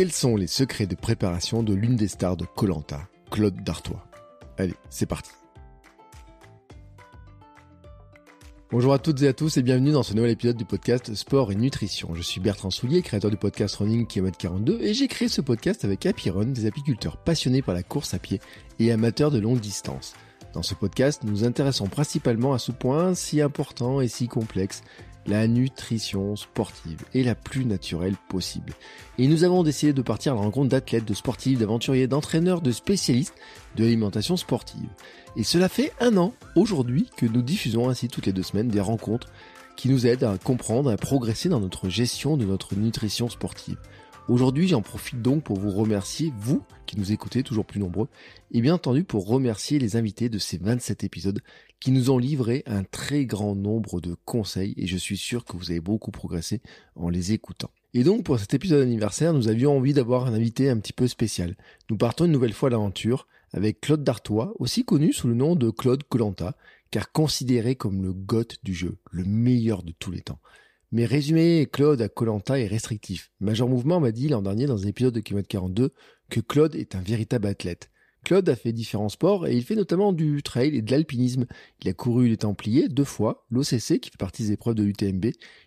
Quels sont les secrets de préparation de l'une des stars de Colanta, Claude Dartois? Allez, c'est parti. Bonjour à toutes et à tous et bienvenue dans ce nouvel épisode du podcast Sport et Nutrition. Je suis Bertrand Soulier, créateur du podcast Running km 42 et j'ai créé ce podcast avec Happy Run, des apiculteurs passionnés par la course à pied et amateurs de longue distance. Dans ce podcast, nous nous intéressons principalement à ce point si important et si complexe, la nutrition sportive est la plus naturelle possible. Et nous avons décidé de partir à la rencontre d'athlètes, de sportifs, d'aventuriers, d'entraîneurs, de spécialistes de l'alimentation sportive. Et cela fait un an aujourd'hui que nous diffusons ainsi toutes les deux semaines des rencontres qui nous aident à comprendre, à progresser dans notre gestion de notre nutrition sportive. Aujourd'hui, j'en profite donc pour vous remercier, vous qui nous écoutez, toujours plus nombreux, et bien entendu pour remercier les invités de ces 27 épisodes qui nous ont livré un très grand nombre de conseils et je suis sûr que vous avez beaucoup progressé en les écoutant. Et donc pour cet épisode anniversaire, nous avions envie d'avoir un invité un petit peu spécial. Nous partons une nouvelle fois à l'aventure avec Claude Dartois, aussi connu sous le nom de Claude Colanta, car considéré comme le goth du jeu, le meilleur de tous les temps. Mais résumé Claude à Colanta est restrictif. Major Mouvement m'a dit l'an dernier dans un épisode de Kilomètre 42 que Claude est un véritable athlète. Claude a fait différents sports et il fait notamment du trail et de l'alpinisme. Il a couru les Templiers deux fois, l'OCC qui fait partie des épreuves de l'UTMB.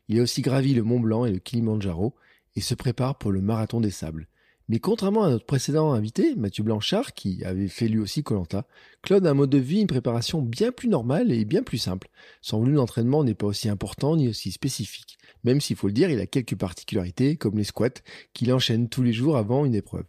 Il a aussi gravi le Mont Blanc et le Kilimanjaro et se prépare pour le marathon des sables. Mais contrairement à notre précédent invité, Mathieu Blanchard, qui avait fait lui aussi Colanta, Claude a un mode de vie, une préparation bien plus normale et bien plus simple. Son volume d'entraînement n'est pas aussi important ni aussi spécifique. Même s'il faut le dire, il a quelques particularités, comme les squats, qu'il enchaîne tous les jours avant une épreuve.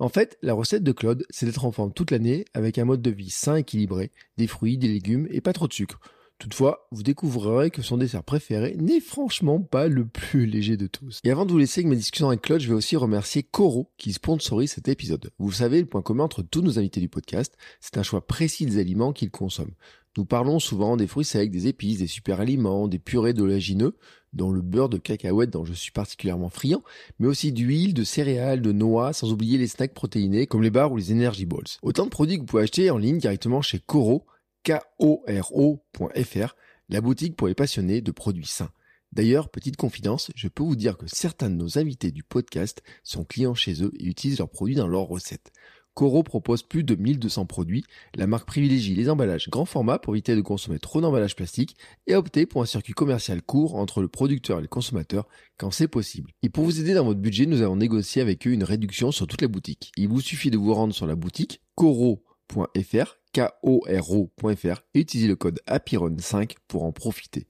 En fait, la recette de Claude, c'est d'être en forme toute l'année avec un mode de vie sain équilibré, des fruits, des légumes et pas trop de sucre. Toutefois, vous découvrirez que son dessert préféré n'est franchement pas le plus léger de tous. Et avant de vous laisser avec ma discussion avec Claude, je vais aussi remercier Coro qui sponsorise cet épisode. Vous savez, le point commun entre tous nos invités du podcast, c'est un choix précis des aliments qu'ils consomment. Nous parlons souvent des fruits secs, des épices, des super aliments, des purées d'oléagineux, dont le beurre de cacahuète dont je suis particulièrement friand, mais aussi d'huile, de céréales, de noix, sans oublier les snacks protéinés comme les bars ou les energy balls. Autant de produits que vous pouvez acheter en ligne directement chez Coro, K-O-R-O.fr, la boutique pour les passionnés de produits sains. D'ailleurs, petite confidence, je peux vous dire que certains de nos invités du podcast sont clients chez eux et utilisent leurs produits dans leurs recettes. Coro propose plus de 1200 produits. La marque privilégie les emballages grand format pour éviter de consommer trop d'emballages plastiques et opter pour un circuit commercial court entre le producteur et le consommateur quand c'est possible. Et pour vous aider dans votre budget, nous avons négocié avec eux une réduction sur toute la boutique. Il vous suffit de vous rendre sur la boutique coro.fr, K-O-R-O.fr et utiliser le code APIRON5 pour en profiter.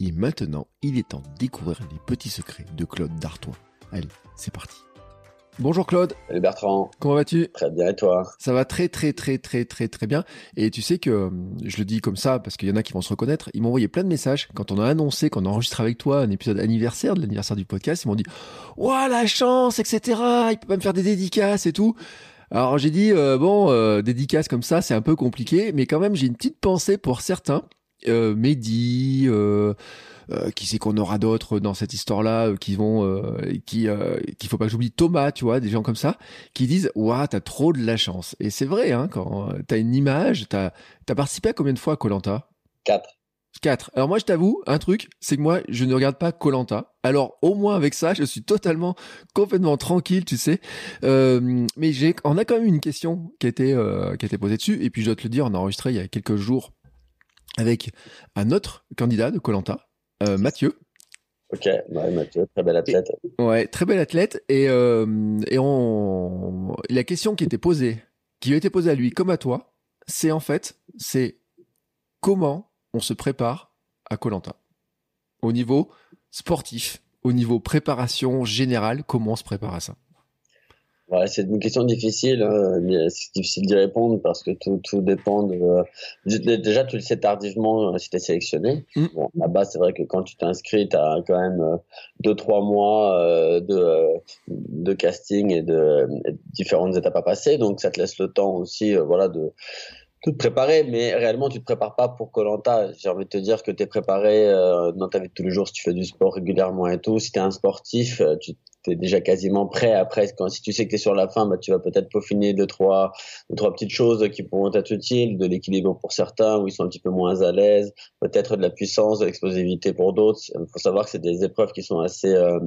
Et maintenant, il est temps de découvrir les petits secrets de Claude Dartois. Allez, c'est parti. Bonjour Claude. Salut Bertrand. Comment vas-tu? Très bien et toi? Ça va très très très très très très bien. Et tu sais que euh, je le dis comme ça parce qu'il y en a qui vont se reconnaître. Ils m'ont envoyé plein de messages quand on a annoncé qu'on enregistre avec toi un épisode anniversaire de l'anniversaire du podcast. Ils m'ont dit "Ouah la chance, etc. Il peut pas me faire des dédicaces et tout." Alors j'ai dit euh, bon euh, dédicaces comme ça c'est un peu compliqué, mais quand même j'ai une petite pensée pour certains. Euh, Mehdi, euh, qui c'est qu'on aura d'autres dans cette histoire-là euh, qui vont, euh, qui, qu'il faut pas que j'oublie Thomas, tu vois, des gens comme ça, qui disent waouh t'as trop de la chance. Et c'est vrai, hein, quand t'as une image, t'as as participé à combien de fois à Colanta? Quatre. Quatre. Alors moi je t'avoue un truc, c'est que moi je ne regarde pas Colanta. Alors au moins avec ça, je suis totalement complètement tranquille, tu sais. Euh, mais j'ai, on a quand même une question qui a été euh, qui a été posée dessus. Et puis je dois te le dire, on a enregistré il y a quelques jours avec un autre candidat de Colanta, euh, Mathieu. Ok, ouais, Mathieu, très bel athlète. Et, ouais, très bel athlète. Et, euh, et on, la question qui était posée, qui a été posée à lui comme à toi, c'est en fait, c'est comment on se prépare à Colanta au niveau sportif, au niveau préparation générale, comment on se prépare à ça? Ouais, c'est une question difficile, hein, c'est difficile d'y répondre parce que tout, tout dépend de. Déjà, tu le sais tardivement si tu es sélectionné. Mm. Bon, là-bas, c'est vrai que quand tu t'inscris, tu as quand même 2-3 mois euh, de, de casting et de, et de différentes étapes à passer. Donc, ça te laisse le temps aussi euh, voilà, de tout te préparer, mais réellement, tu te prépares pas pour Colanta. J'ai envie de te dire que tu es préparé euh, dans ta vie de tous les jours si tu fais du sport régulièrement et tout. Si tu es un sportif, euh, tu es déjà quasiment prêt. Après, quand, si tu sais que tu es sur la fin, bah, tu vas peut-être peaufiner deux trois, deux, trois petites choses qui pourront être utiles, de l'équilibre pour certains, où ils sont un petit peu moins à l'aise, peut-être de la puissance, de l'explosivité pour d'autres. Il faut savoir que c'est des épreuves qui sont assez, euh,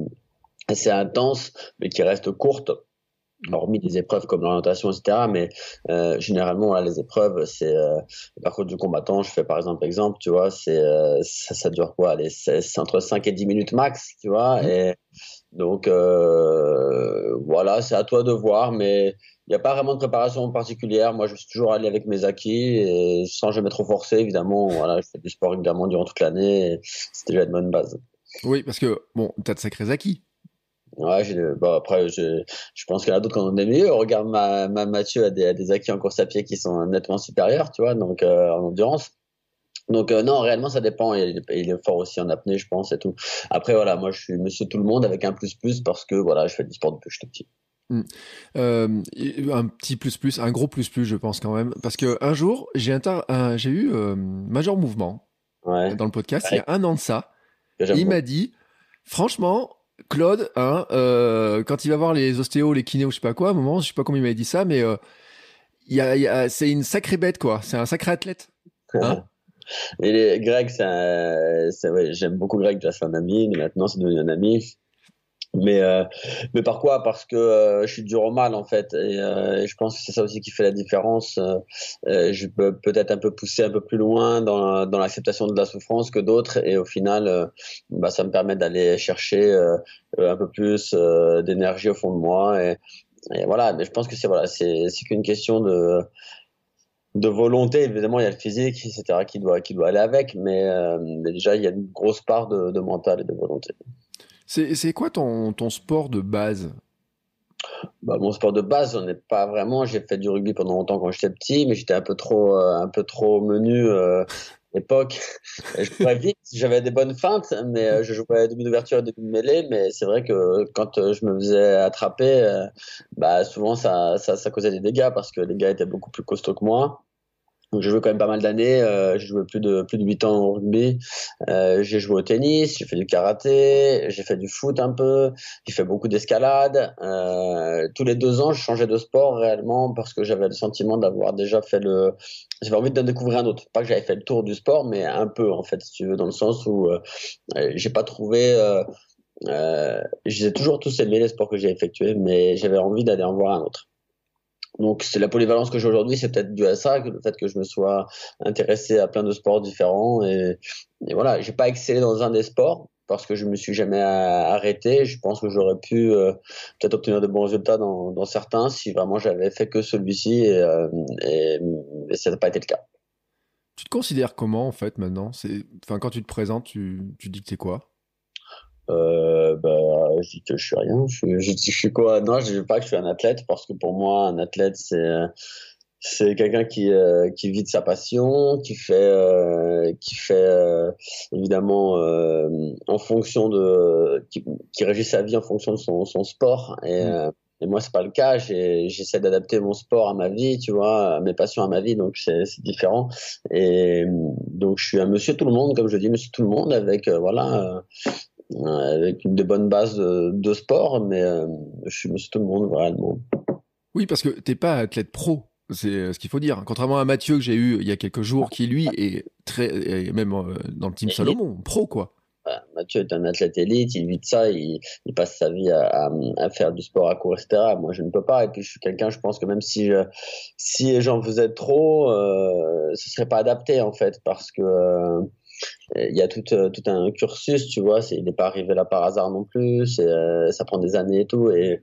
assez intenses, mais qui restent courtes hormis des épreuves comme l'orientation, etc. Mais euh, généralement, les épreuves, c'est euh, le parcours du combattant. Je fais par exemple, exemple, tu vois, c'est euh, ça, ça, dure quoi? C'est entre 5 et 10 minutes max, tu vois. Mm. Et donc euh, voilà, c'est à toi de voir, mais il n'y a pas vraiment de préparation particulière. Moi, je suis toujours allé avec mes acquis et sans jamais trop forcer, évidemment. Voilà, je fais du sport évidemment durant toute l'année. C'est déjà une bonne base. Oui, parce que bon, tu as de sacrés acquis. Ouais, bon, après, je, je pense qu'il y en a d'autres qui en ont des mieux. Regarde, ma, ma Mathieu a des, des, acquis en course à pied qui sont nettement supérieurs, tu vois, donc euh, en endurance. Donc euh, non, réellement, ça dépend. Il, il, est fort aussi en apnée, je pense, et tout. Après, voilà, moi, je suis monsieur tout le monde avec un plus plus parce que voilà, je fais du sport depuis que je suis petit. Hmm. Euh, un petit plus plus, un gros plus plus, je pense quand même, parce que un jour, j'ai j'ai eu euh, Major Mouvement ouais. dans le podcast il y a un an de ça. Il m'a dit, franchement, Claude, hein, euh, quand il va voir les ostéos, les kinés ou je sais pas quoi, à un moment, je sais pas comment il m'avait dit ça, mais y a, y a, c'est une sacrée bête, quoi. C'est un sacré athlète. Hein Et les, Greg, ouais, j'aime beaucoup Greg, c'est un ami, mais maintenant c'est devenu un ami. Mais, euh, mais par quoi? Parce que euh, je suis dur au mal en fait, et, euh, et je pense que c'est ça aussi qui fait la différence. Je peux peut-être un peu pousser un peu plus loin dans, dans l'acceptation de la souffrance que d'autres, et au final, bah, ça me permet d'aller chercher un peu plus d'énergie au fond de moi. Et, et, voilà, mais je pense que c'est voilà, c'est qu'une question de de volonté, évidemment, il y a le physique, etc., qui doit, qui doit aller avec, mais, mais déjà, il y a une grosse part de, de mental et de volonté. C'est quoi ton, ton sport de base? Bah, mon sport de base, on n'est pas vraiment. J'ai fait du rugby pendant longtemps quand j'étais petit, mais j'étais un peu trop, euh, un peu trop menu euh, l'époque. je courais vite, j'avais des bonnes feintes, mais euh, je jouais demi d'ouverture et demi de mêlée. Mais c'est vrai que quand euh, je me faisais attraper, bah souvent ça, ça, ça causait des dégâts parce que les gars étaient beaucoup plus costauds que moi. Donc j'ai joué quand même pas mal d'années. Euh, j'ai joué plus de plus de 8 ans au rugby. Euh, j'ai joué au tennis, j'ai fait du karaté, j'ai fait du foot un peu, j'ai fait beaucoup d'escalade. Euh, tous les deux ans, je changeais de sport réellement parce que j'avais le sentiment d'avoir déjà fait le. J'avais envie de découvrir un autre. Pas que j'avais fait le tour du sport, mais un peu en fait, si tu veux, dans le sens où euh, j'ai pas trouvé. Euh, euh, j'ai toujours tous aimé les sports que j'ai effectués, mais j'avais envie d'aller en voir un autre. Donc c'est la polyvalence que j'ai aujourd'hui, c'est peut-être dû à ça, le fait que je me sois intéressé à plein de sports différents et, et voilà, j'ai pas excellé dans un des sports parce que je me suis jamais arrêté. Je pense que j'aurais pu euh, peut-être obtenir de bons résultats dans, certains si vraiment j'avais fait que celui-ci et, euh, et, ça n'a pas été le cas. Tu te considères comment en fait maintenant? Enfin, quand tu te présentes, tu, tu dis que t'es quoi? Euh, bah, je dis que je suis rien. Je, je, je, suis quoi? Non, je dis pas que je suis un athlète parce que pour moi, un athlète, c'est c'est quelqu'un qui euh, qui vit de sa passion, qui fait euh, qui fait euh, évidemment euh, en fonction de qui, qui, régit sa vie en fonction de son, son sport et mmh. Et moi, c'est pas le cas. J'essaie d'adapter mon sport à ma vie, tu vois, à mes passions à ma vie, donc c'est différent. Et donc, je suis un monsieur tout le monde, comme je dis, monsieur tout le monde, avec voilà, avec une de bonnes bases de, sport, mais euh, je suis monsieur tout le monde vraiment. Oui, parce que t'es pas athlète pro, c'est euh, ce qu'il faut dire. Contrairement à Mathieu que j'ai eu il y a quelques jours, qui lui est très, même euh, dans le team Salomon, pro quoi. Mathieu est un athlète élite, il vit de ça, il, il passe sa vie à, à, faire du sport à court, etc. Moi, je ne peux pas. Et puis, je suis quelqu'un, je pense que même si, si j'en faisais trop, euh, ce serait pas adapté, en fait, parce que il y a tout, euh, tout un cursus, tu vois, il n'est pas arrivé là par hasard non plus, euh, ça prend des années et tout, et,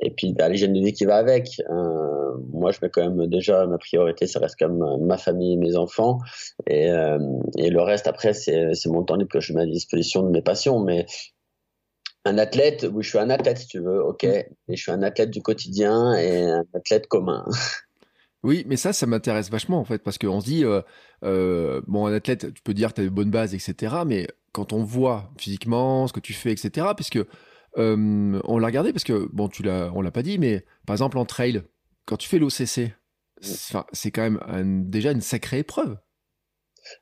et puis bah, l'hygiène de vie qui va avec. Euh, moi, je mets quand même déjà ma priorité, ça reste quand même ma famille, mes enfants, et, et le reste après, c'est mon temps libre que je mets à disposition de mes passions, mais un athlète, oui, je suis un athlète si tu veux, ok, mais je suis un athlète du quotidien et un athlète commun. Oui, mais ça, ça m'intéresse vachement en fait, parce qu'on se dit, euh, euh, bon, un athlète, tu peux dire que tu as de bonnes bases, etc. Mais quand on voit physiquement ce que tu fais, etc., puisque euh, on l'a regardé, parce que, bon, tu l'as, on l'a pas dit, mais par exemple en trail, quand tu fais l'OCC, c'est quand même déjà une sacrée épreuve.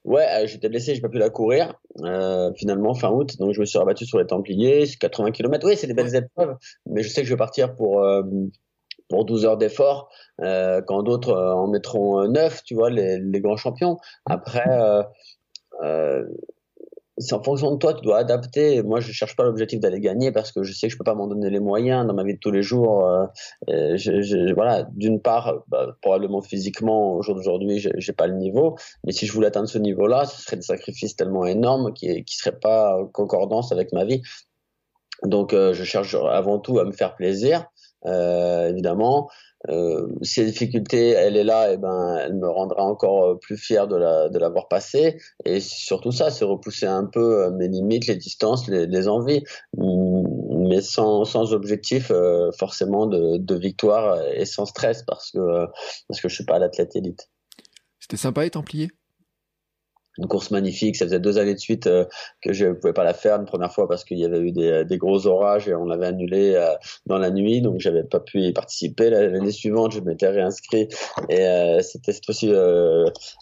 Ouais, euh, j'étais blessé, j'ai pas pu la courir euh, finalement fin août, donc je me suis rabattu sur les Templiers, c'est 80 km. Oui, c'est des belles épreuves, mais je sais que je vais partir pour euh, pour 12 heures d'effort, euh, quand d'autres euh, en mettront 9, tu vois, les, les, grands champions. Après, euh, euh, c'est en fonction de toi, tu dois adapter. Moi, je cherche pas l'objectif d'aller gagner parce que je sais que je peux pas m'en donner les moyens dans ma vie de tous les jours. Euh, je, je, voilà, d'une part, bah, probablement physiquement, au jour d'aujourd'hui, j'ai pas le niveau. Mais si je voulais atteindre ce niveau-là, ce serait des sacrifices tellement énormes qui, qui seraient pas en concordance avec ma vie. Donc, euh, je cherche avant tout à me faire plaisir, euh, évidemment. Euh, si la difficulté, elle est là, et eh ben, elle me rendra encore euh, plus fier de la de l'avoir passé. Et surtout ça, c'est repousser un peu euh, mes limites, les distances, les, les envies, mm, mais sans sans objectif forcément de, de victoire et sans stress parce que parce que je suis pas l'athlète élite. C'était sympa les Templiers? Une course magnifique. Ça faisait deux années de suite euh, que je pouvais pas la faire. Une première fois parce qu'il y avait eu des, des, gros orages et on l'avait annulé euh, dans la nuit, donc j'avais pas pu y participer. L'année suivante, je m'étais réinscrit et euh, c'était cette fois-ci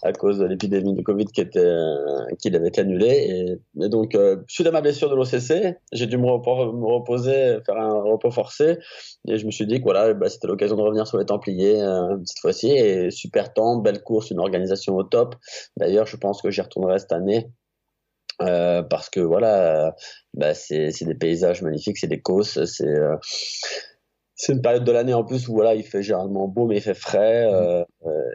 à cause de l'épidémie de Covid qui était qu'il avait été annulé. Et, donc, suite à ma blessure de l'OCC, j'ai dû me, reposer, faire un repos forcé. Et je me suis dit que voilà, bah, c'était l'occasion de revenir sur les Templiers cette fois-ci. Et super temps, belle course, une organisation au top. D'ailleurs, je pense que j'ai retournerai cette année. Euh, parce que voilà, bah, c'est des paysages magnifiques, c'est des c'est euh, c'est une période de l'année en plus où voilà, il fait généralement beau mais il fait frais. Euh,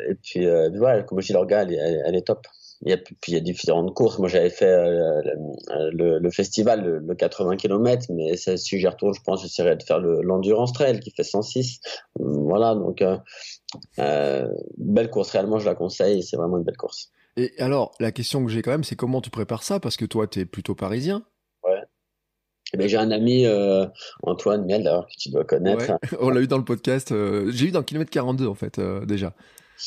et puis voilà, comme je dis, l'organe, elle, elle, est top. Il y a, puis il y a différentes courses. Moi, j'avais fait le, le, festival, le, 80 km, mais si j'y retourne, je pense que j'essaierai de faire l'endurance trail qui fait 106. Voilà, donc belle course. Réellement, je la conseille. C'est vraiment une belle course. Et alors, la question que j'ai quand même, c'est comment tu prépares ça? Parce que toi, tu es plutôt parisien. Ouais. Eh ben, j'ai un ami, euh, Antoine Miel, d'ailleurs, que tu dois connaître. On l'a eu dans le podcast. Euh, j'ai eu dans Kilomètre 42, en fait, euh, déjà.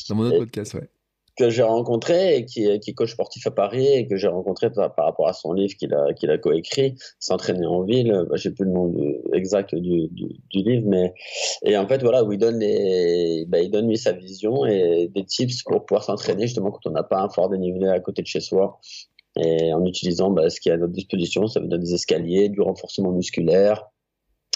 Dans mon autre podcast, ouais que j'ai rencontré et qui, qui est coach sportif à Paris et que j'ai rencontré par, rapport à son livre qu'il a, qu'il a coécrit, S'entraîner en ville. Bah, j'ai plus le nom exact du, du, du, livre, mais et en fait voilà où il donne les, bah, il donne lui sa vision et des tips pour pouvoir s'entraîner justement quand on n'a pas un fort dénivelé à côté de chez soi et en utilisant bah, ce qui est à notre disposition, ça veut dire des escaliers, du renforcement musculaire,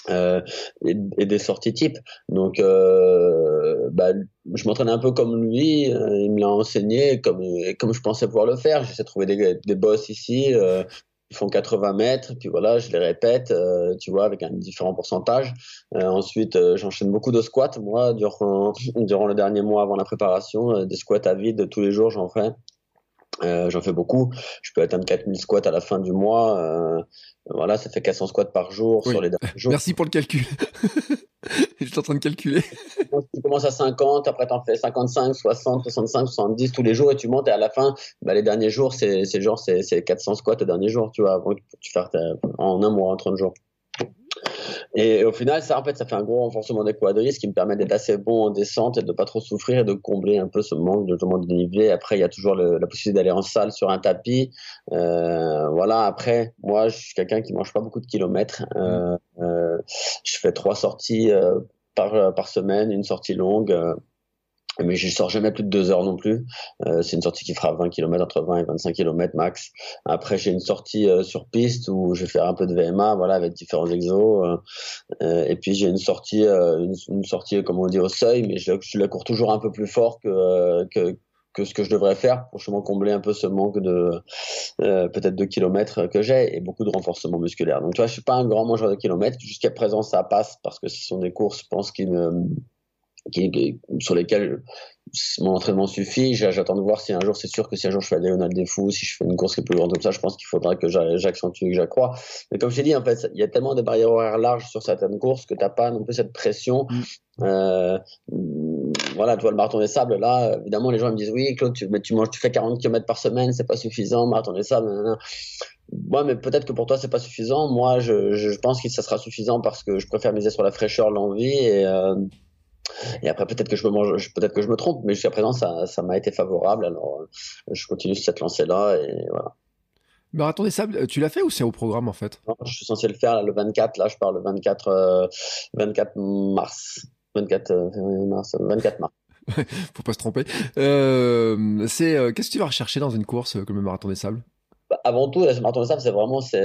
euh, et, et, des sorties type. Donc, euh, bah, je m'entraînais un peu comme lui. Euh, il me l'a enseigné comme comme je pensais pouvoir le faire. J'essaie de trouver des, des boss ici. Euh, ils font 80 mètres, puis voilà, je les répète, euh, tu vois, avec un différent pourcentage. ensuite, j'enchaîne beaucoup de squats. Moi, durant durant le dernier mois avant la préparation, des squats à vide tous les jours, j'en fais. Euh, j'en fais beaucoup. Je peux atteindre 4000 squats à la fin du mois. Euh, voilà, ça fait 400 squats par jour sur les jours. Merci pour le calcul. Je suis en train de calculer. Tu commences à 50, après tu en fais 55, 60, 65, 70 tous les jours et tu montes et à la fin, bah, les derniers jours, c'est genre c'est 400 squats le dernier jour, tu vois, avant que tu fasses en un mois, en 30 jours. Et au final, ça, en fait, ça fait un gros renforcement des quadris, qui me permet d'être assez bon en descente et de pas trop souffrir et de combler un peu ce manque de, de dénivelé. Après, il y a toujours le, la possibilité d'aller en salle sur un tapis. Euh, voilà. Après, moi, je suis quelqu'un qui mange pas beaucoup de kilomètres. Euh, euh, je fais trois sorties euh, par, par semaine, une sortie longue. Euh, mais je sors jamais plus de deux heures non plus. Euh, c'est une sortie qui fera 20 km, entre 20 et 25 km max. Après, j'ai une sortie euh, sur piste où je vais faire un peu de VMA, voilà, avec différents exos. Euh, euh et puis j'ai une sortie, euh, une, une, sortie, comme on dit, au seuil, mais je, je, la cours toujours un peu plus fort que, que, que ce que je devrais faire pour justement combler un peu ce manque de peut-être de kilomètres que j'ai et beaucoup de renforcement musculaire. Donc tu vois, je suis pas un grand mangeur de kilomètres. Jusqu'à présent, ça passe parce que ce sont des courses, je pense, qui me qui, sur lesquels mon entraînement suffit. J'attends de voir si un jour, c'est sûr que si un jour je fais la diagonale des fous, si je fais une course qui est plus grande comme ça, je pense qu'il faudra que j'accentue, que j'accrois. Mais comme je t'ai dit, en fait, il y a tellement de barrières horaires larges sur certaines courses que t'as pas non plus cette pression. Mm. Euh, voilà, tu vois, le marathon des sables, là, évidemment, les gens me disent, oui, Claude, tu, mais tu manges, tu fais 40 km par semaine, c'est pas suffisant, marathon des sables, Ouais, mais peut-être que pour toi c'est pas suffisant. Moi, je, je pense que ça sera suffisant parce que je préfère miser sur la fraîcheur, l'envie et euh, et après, peut-être que je me mange, peut-être que je me trompe, mais jusqu'à présent, ça, ça m'a été favorable. Alors, euh, je continue sur cette lancée-là et voilà. Marathon des Sables, tu l'as fait ou c'est au programme en fait? Non, Je suis censé le faire le 24, là je pars le 24, 24 euh, mars. 24 euh, mars, 24 mars. Faut pas se tromper. Euh, c'est qu'est-ce que tu vas rechercher dans une course comme le marathon des sables? Bah, Avant tout, le marathon des sables, c'est vraiment c'est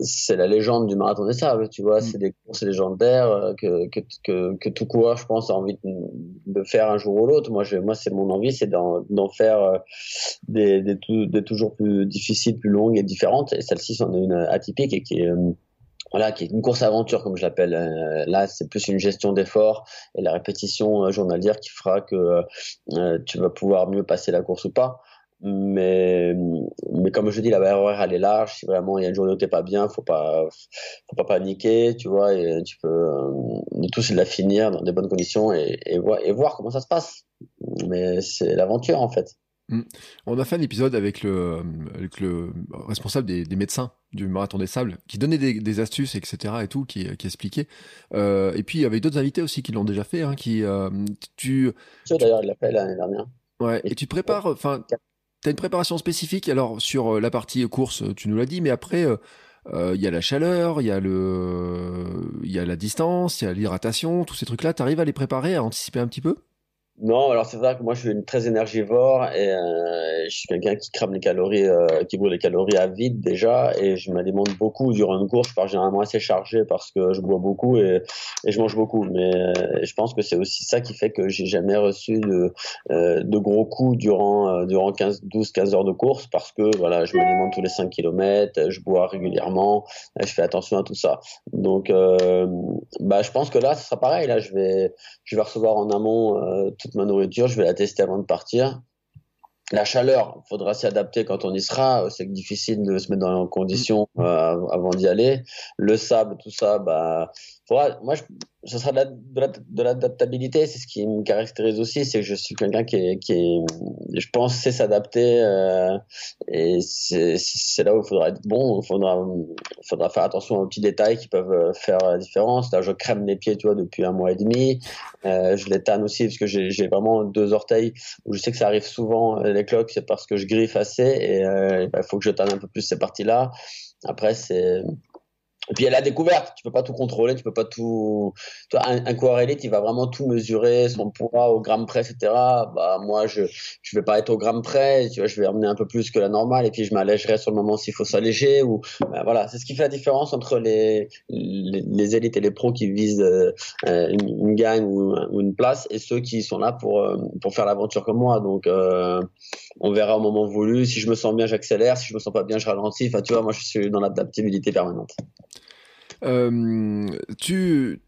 c'est la légende du marathon des sables, tu vois. Mm. C'est des courses légendaires euh, que, que, que, que, tout coureur, je pense, a envie de, faire un jour ou l'autre. Moi, je, moi, c'est mon envie, c'est d'en, faire euh, des, des, des, toujours plus difficiles, plus longues et différentes. Et celle-ci, c'en est une atypique et qui est, voilà, qui est une course aventure comme je l'appelle. là, c'est plus une gestion d'effort et la répétition journalière qui fera que tu vas pouvoir mieux passer la course ou pas. Mais, mais comme je dis, la barrière horaire, elle est large. Si vraiment il y a une journée où t'es pas bien, faut pas, faut pas paniquer, tu vois, et tu peux, le tout c'est de la finir dans des bonnes conditions et, et, voir, et voir comment ça se passe. Mais c'est l'aventure, en fait. Mm. On a fait un épisode avec le, avec le responsable des, des, médecins du marathon des sables qui donnait des, des astuces etc et tout qui, qui expliquait euh, et puis il y avait d'autres invités aussi qui l'ont déjà fait hein, qui euh, tu d'ailleurs il l'a fait l'année dernière ouais et, et tu prépares enfin tu as une préparation spécifique? Alors sur euh, la partie course, tu nous l'as dit, mais après, euh, euh, il y a la chaleur, il y a le, il y a la distance, il y a l'hydratation, tous ces trucs-là. Tu arrives à les préparer, à anticiper un petit peu? Non, alors c'est vrai que moi je suis très énergivore et euh, je suis quelqu'un qui crame les calories, euh, qui brûle les calories à vide déjà et je m'alimente beaucoup durant une course. Je pars généralement assez chargé parce que je bois beaucoup et, et je mange beaucoup. Mais euh, je pense que c'est aussi ça qui fait que j'ai jamais reçu de, euh, de gros coups durant durant 15, 12, 15 heures de course parce que voilà, je m'alimente tous les 5 km, je bois régulièrement, je fais attention à tout ça. Donc bah je pense que là ce sera pareil. Là je vais je vais recevoir en amont toute ma nourriture, je vais la tester avant de partir. La chaleur, il faudra s'y adapter quand on y sera. C'est difficile de se mettre dans les conditions euh, avant d'y aller. Le sable, tout ça, bah, moi, ce sera de l'adaptabilité. C'est ce qui me caractérise aussi, c'est que je suis quelqu'un qui qui est, je pense, sait s'adapter. Euh, et c'est là où il faudra être bon. Il faudra, faudra faire attention aux petits détails qui peuvent euh, faire la différence. Là, je crème les pieds, tu depuis un mois et demi. Euh, je les tanne aussi parce que j'ai vraiment deux orteils où je sais que ça arrive souvent. Les cloques, c'est parce que je griffe assez et il bah, faut que je tanne un peu plus ces parties-là. Après, c'est et puis il y a la découverte, tu peux pas tout contrôler, tu peux pas tout. Toi, un, un coureur élite, il va vraiment tout mesurer, son poids au gramme près, etc. Bah moi, je je vais pas être au gramme près, tu vois, je vais emmener un peu plus que la normale, et puis je m'allégerai sur le moment s'il faut s'alléger ou bah, voilà, c'est ce qui fait la différence entre les, les, élites et les pros qui visent euh, une, une, gagne ou, une place et ceux qui sont là pour euh, pour faire l'aventure comme moi. Donc euh, on verra au moment voulu. Si je me sens bien, j'accélère. Si je me sens pas bien, je ralentis. Enfin, tu vois, moi, je suis dans l'adaptabilité permanente. Euh, tu,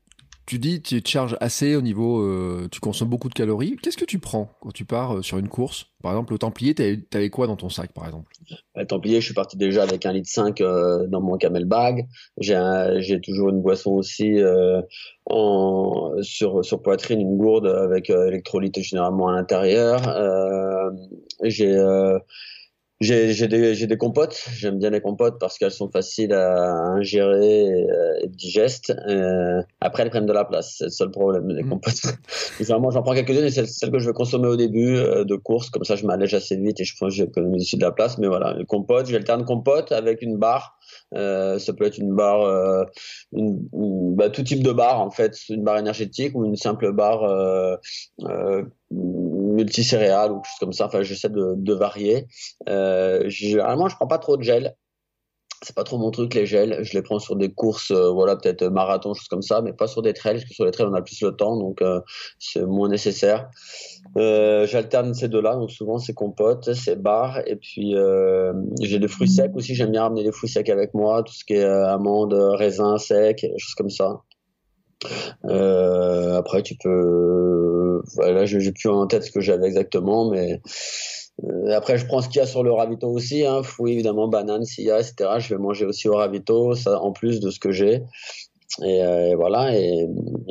tu dis tu te charges assez au niveau, euh, tu consommes beaucoup de calories. Qu'est-ce que tu prends quand tu pars euh, sur une course? Par exemple, au Templier, t'avais quoi dans ton sac, par exemple? Le Templier, je suis parti déjà avec un litre 5 dans mon camel bag. J'ai toujours une boisson aussi en, sur, sur poitrine, une gourde avec électrolyte généralement à l'intérieur. J'ai j'ai des, des compotes, j'aime bien les compotes parce qu'elles sont faciles à ingérer et, et digestes. Euh, après, elles prennent de la place, c'est le seul problème, les mmh. compotes. Généralement, j'en prends quelques-unes et c'est celle que je vais consommer au début euh, de course, comme ça je m'allège assez vite et je pense que j'économise aussi de la place. Mais voilà, les compotes, j'alterne compote avec une barre. Euh, ça peut être une barre, euh, une, bah, tout type de barre en fait, une barre énergétique ou une simple barre euh, euh multicéréales ou quelque chose comme ça. Enfin, j'essaie de, varier. Euh, généralement, je prends pas trop de gel. C'est pas trop mon truc les gels. Je les prends sur des courses, euh, voilà, peut-être marathon, choses comme ça, mais pas sur des trails, parce que sur les trails on a plus le temps, donc euh, c'est moins nécessaire. J'alterne ces deux-là, donc souvent c'est compote, c'est bar, et puis j'ai des fruits secs aussi. J'aime bien ramener des fruits secs avec moi, tout ce qui est amandes, raisins secs, choses comme ça. Euh, après, tu peux. Voilà, je n'ai plus en tête ce que j'avais exactement, mais euh, après, je prends ce qu'il y a sur le ravito aussi, hein, fruits évidemment, bananes, s'il y a, etc. Je vais manger aussi au ravito, ça en plus de ce que j'ai. Et, euh, voilà. Et,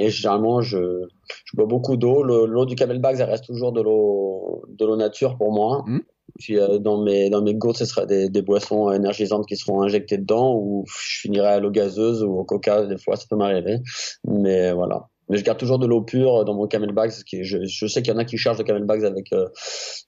généralement, je, je bois beaucoup d'eau. L'eau du camelback, ça reste toujours de l'eau, de l'eau nature pour moi. Mmh. Puis euh, dans mes dans mes gourdes, ce sera des, des boissons énergisantes qui seront injectées dedans, ou je finirai à l'eau gazeuse ou au coca. Des fois, ça peut m'arriver. Mais voilà. Mais je garde toujours de l'eau pure dans mon camelback. Je, je sais qu'il y en a qui chargent de camelbacks avec euh,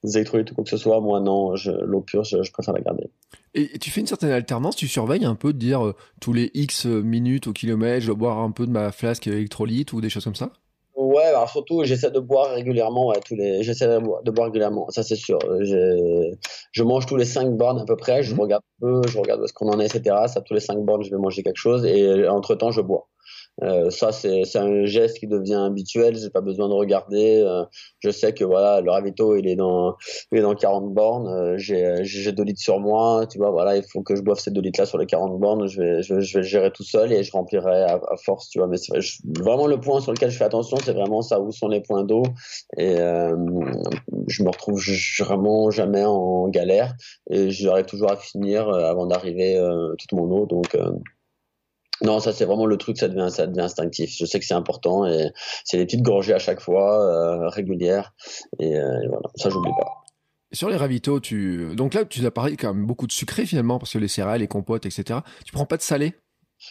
des électrolytes ou quoi que ce soit. Moi, non, l'eau pure, je, je, préfère la garder. Et, tu fais une certaine alternance, tu surveilles un peu de dire euh, tous les X minutes au kilomètre, je dois boire un peu de ma flasque électrolyte ou des choses comme ça? Ouais, alors surtout, j'essaie de boire régulièrement. Ouais, tous les, j'essaie de boire, de boire régulièrement. Ça, c'est sûr. Je mange tous les 5 bornes à peu près. Je mmh. regarde peu, je regarde où est-ce qu'on en est, etc. Ça, tous les 5 bornes, je vais manger quelque chose et entre temps, je bois. Euh, ça, c'est un geste qui devient habituel. J'ai pas besoin de regarder. Euh, je sais que voilà, le ravito, il est dans, il est dans 40 bornes. Euh, j'ai 2 litres sur moi. Tu vois, voilà, il faut que je boive ces 2 litres-là sur les 40 bornes. Je vais, je, je vais le gérer tout seul et je remplirai à, force. Tu vois, mais vrai, vraiment le point sur lequel je fais attention, c'est vraiment ça. Où sont les points d'eau Et je me retrouve vraiment jamais en galère et j'arrive toujours à finir avant d'arriver toute mon eau. Donc non, ça c'est vraiment le truc, ça devient, instinctif. Je sais que c'est important et c'est des petites gorgées à chaque fois, euh, régulières. Et, euh, et, voilà, ça j'oublie pas. Sur les ravitaux, tu donc là tu as parlé quand même beaucoup de sucré finalement parce que les céréales, les compotes, etc. Tu prends pas de salé?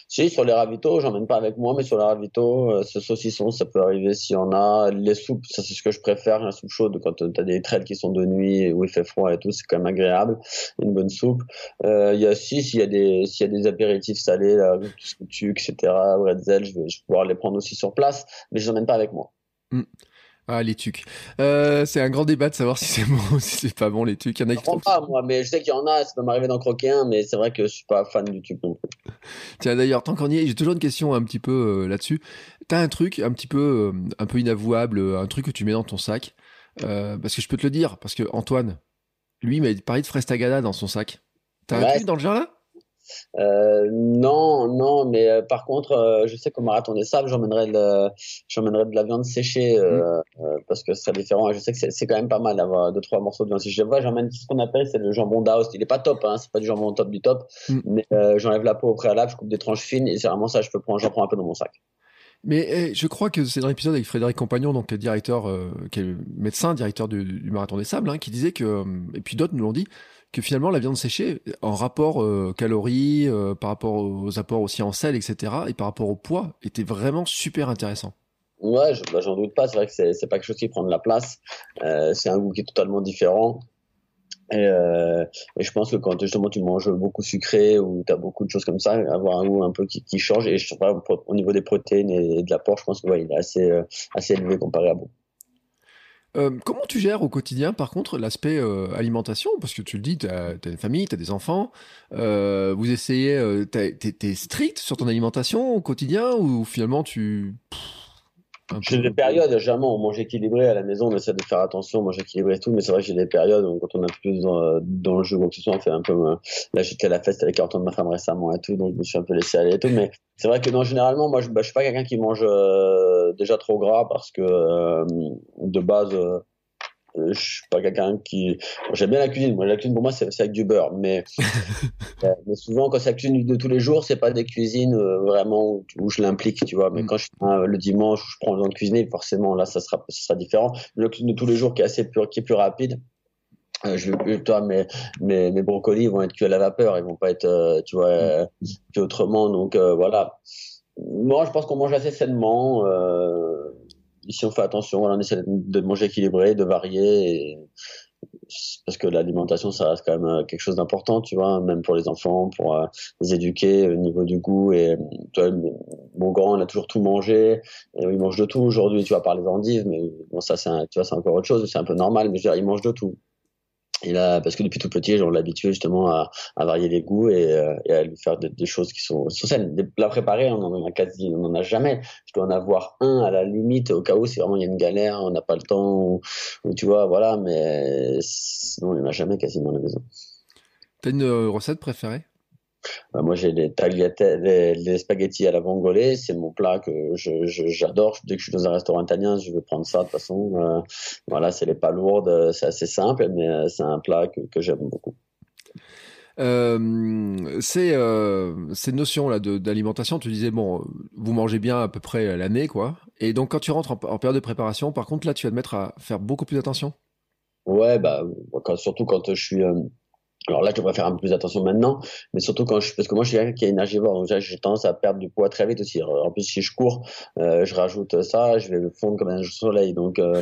Si, sur les ravitaux, j'emmène pas avec moi, mais sur les ravitaux, euh, ce saucisson, ça peut arriver s'il y en a. Les soupes, ça c'est ce que je préfère, la soupe chaude, quand tu as des trails qui sont de nuit, où il fait froid et tout, c'est quand même agréable. Une bonne soupe. Euh, il y a aussi, s'il y a des, y a des apéritifs salés, là, tout ce que tu, etc., bretzel, je vais, je vais pouvoir les prendre aussi sur place, mais je les emmène pas avec moi. Mm. Ah, les tucs. Euh, c'est un grand débat de savoir si c'est bon ou si c'est pas bon, les tucs. Il y en a qui Je pas, moi, mais je sais qu'il y en a, ça peut m'arriver d'en croquer un, mais c'est vrai que je suis pas fan du tuc non plus. Tiens, d'ailleurs, tant qu'on y est, j'ai toujours une question un petit peu euh, là-dessus. T'as un truc un petit peu, euh, un peu inavouable, un truc que tu mets dans ton sac. parce que je peux te le dire, parce que Antoine, lui, il m'a parlé de Frestagada dans son sac. T'as un truc dans le genre là euh, non, non, mais euh, par contre, euh, je sais qu'au marathon des sables, j'emmènerais de, la viande séchée euh, mm. parce que ce serait différent. Je sais que c'est quand même pas mal d'avoir deux trois morceaux de viande séchée. Moi, j'emmène ce qu'on appelle c'est le jambon d'Aoste. Il est pas top, hein, c'est pas du jambon top du top, mm. mais j'enlève la peau au préalable, je coupe des tranches fines et c'est vraiment ça. Je peux prendre, j'en prends un peu dans mon sac. Mais eh, je crois que c'est dans l'épisode avec Frédéric Compagnon, donc directeur, qui est médecin, directeur du, du marathon des sables, hein, qui disait que, et puis d'autres nous l'ont dit, que finalement la viande séchée, en rapport euh, calories, euh, par rapport aux apports aussi en sel, etc., et par rapport au poids, était vraiment super intéressant. Ouais, bah, j'en doute pas. C'est vrai que c'est pas quelque chose qui prend de la place. Euh, c'est un goût qui est totalement différent. Et, je pense que quand justement tu manges beaucoup sucré ou tu as beaucoup de choses comme ça, avoir un goût un peu qui, change. Et je sais pas, au niveau des protéines et de l'apport, je pense que il est assez, assez élevé comparé à beaucoup. Euh, comment tu gères au quotidien, par contre, l'aspect euh, alimentation? Parce que tu le dis, tu as, une famille, tu as des enfants. Euh, vous essayez, tu es, strict sur ton alimentation au quotidien ou finalement tu. J'ai des périodes, jamais on mange équilibré à la maison, on essaie de faire attention, on mange équilibré et tout, mais c'est vrai que j'ai des périodes où quand on est plus dans, dans le jeu ou que ce soit, on fait un peu, là j'étais à la fête avec carton de ma femme récemment et tout, donc je me suis un peu laissé aller et tout, mais c'est vrai que non, généralement, moi je, bah, je suis pas quelqu'un qui mange déjà trop gras parce que de base, euh, je suis pas quelqu'un qui j'aime bien la cuisine. Moi la cuisine pour moi c'est avec du beurre. Mais euh, mais souvent quand c'est la cuisine de tous les jours c'est pas des cuisines euh, vraiment où, je l'implique tu vois. Mais mm. quand je le dimanche je prends le temps de cuisiner forcément là ça sera ça sera différent. La cuisine de tous les jours qui est assez plus qui est plus rapide je toi mes, mes mes brocolis vont être cuits à la vapeur. Ils vont pas être tu vois mm. autrement. Donc voilà. Moi je pense qu'on mange assez sainement euh, ici on fait attention, on essaie de manger équilibré, de varier, parce que l'alimentation ça reste quand même euh, quelque chose d'important, tu vois, même pour les enfants, pour euh, les éduquer au niveau du goût. Et toi, mon grand, il a toujours tout mangé, et il mange de tout aujourd'hui, tu vois, par les mais bon ça c'est, tu vois, c'est encore autre chose, c'est un peu normal, mais je veux dire, il mange de tout. Il a, parce que depuis tout petit, on l'a habitué justement à, varier les goûts et, euh, à lui faire des, choses qui sont, sont saines. Des plats on en a quasi, on en a jamais. Je dois en avoir un à la limite au cas où si vraiment il y a une galère, on n'a pas le temps ou, tu vois, voilà. Mais sinon, il n'y en a jamais quasiment à la maison. T'as une euh, recette préférée? Bah, moi, j'ai les tagliatelles, les, spaghettis à la vongole, c'est mon plat que j'adore. Dès que je suis dans un restaurant italien, je vais prendre ça. De toute façon, euh, voilà, c'est les pas lourdes, c'est assez simple, mais euh, c'est un plat que, que j'aime beaucoup. Euh, ces, euh, ces notions là d'alimentation, tu disais bon, vous mangez bien à peu près l'année, quoi. Et donc quand tu rentres en, période de préparation, par contre là, tu vas te mettre à faire beaucoup plus attention? Ouais, bah surtout quand je suis alors là, je devrais faire un peu plus attention maintenant, mais surtout quand je, parce que moi, je suis quelqu'un qui est énergivore, donc j'ai tendance à perdre du poids très vite aussi. En plus, si je cours, euh, je rajoute ça, je vais fondre comme un soleil, donc euh,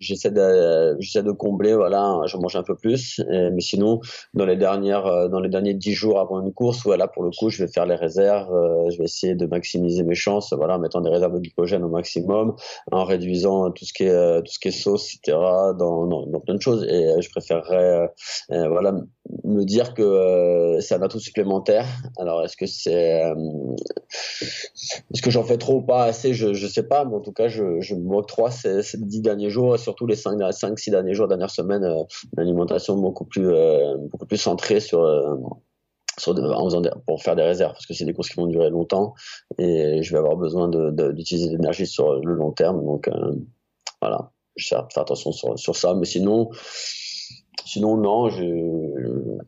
j'essaie de j'essaie de combler voilà je mange un peu plus. Mais sinon dans les dernières euh, dans les derniers dix jours avant une course voilà pour le coup je vais faire les réserves euh, je vais essayer de maximiser mes chances voilà en mettant des réserves de glycogène au maximum en réduisant tout ce qui est euh, tout ce qui est sauce etc dans, dans, plein de choses. Et je préférerais voilà me dire que c'est un atout supplémentaire. Alors est-ce que c'est est-ce que j'en fais trop ou pas assez? Je je sais pas mais en tout cas je je m'octroie ces, ces dix derniers jours surtout les 5-6 derniers jours, dernières semaines, euh, une alimentation beaucoup plus, euh, beaucoup plus centrée sur, euh, sur pour faire des réserves, parce que c'est des courses qui vont durer longtemps et je vais avoir besoin d'utiliser de, l'énergie sur le long terme. Donc voilà, je vais faire attention sur, ça. Mais sinon, sinon non, je,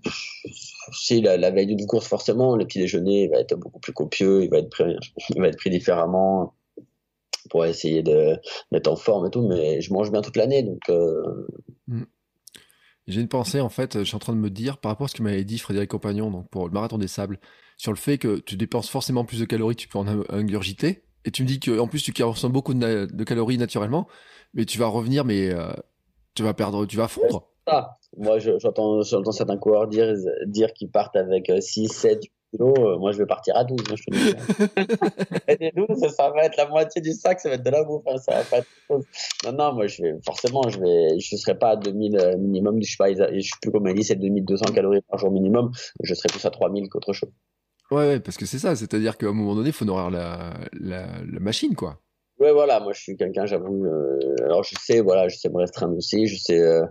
si la, veille d'une course forcément, le petit déjeuner va être beaucoup plus copieux, il va être il va être pris différemment pour essayer d'être en forme et tout, mais je mange bien toute l'année, donc. Euh, mm. J'ai une pensée, en fait, je suis en train de me dire, par rapport à ce que m'avait dit Frédéric Compagnon, donc pour le marathon des sables, sur le fait que tu dépenses forcément plus de calories que tu peux en ingurgiter, et tu me dis qu'en plus tu consommes beaucoup de, calories naturellement, mais tu vas revenir, mais euh, tu vas perdre, tu vas fondre. Ah, moi, j'entends certains coureurs dire, dire qu'ils partent avec euh, 6, 7, euh, moi je vais partir à 12. Hein, je te dis. 12, ça va être la moitié du sac, ça va être de la bouffe. Hein, ça va pas être. Non, non, moi je vais, forcément, je vais, je serai pas à 2000 euh, minimum. Je suis pas, je suis plus comme elle dit, c'est 2200 calories par jour minimum. Je serai plus à 3000 qu'autre chose. Ouais, parce que c'est ça, c'est-à-dire qu'à un moment donné, il faut nourrir la, la, la machine, quoi. Ouais, voilà, moi je suis quelqu'un, j'avoue. Euh, alors je sais, voilà, je sais me restreindre aussi, je sais, euh,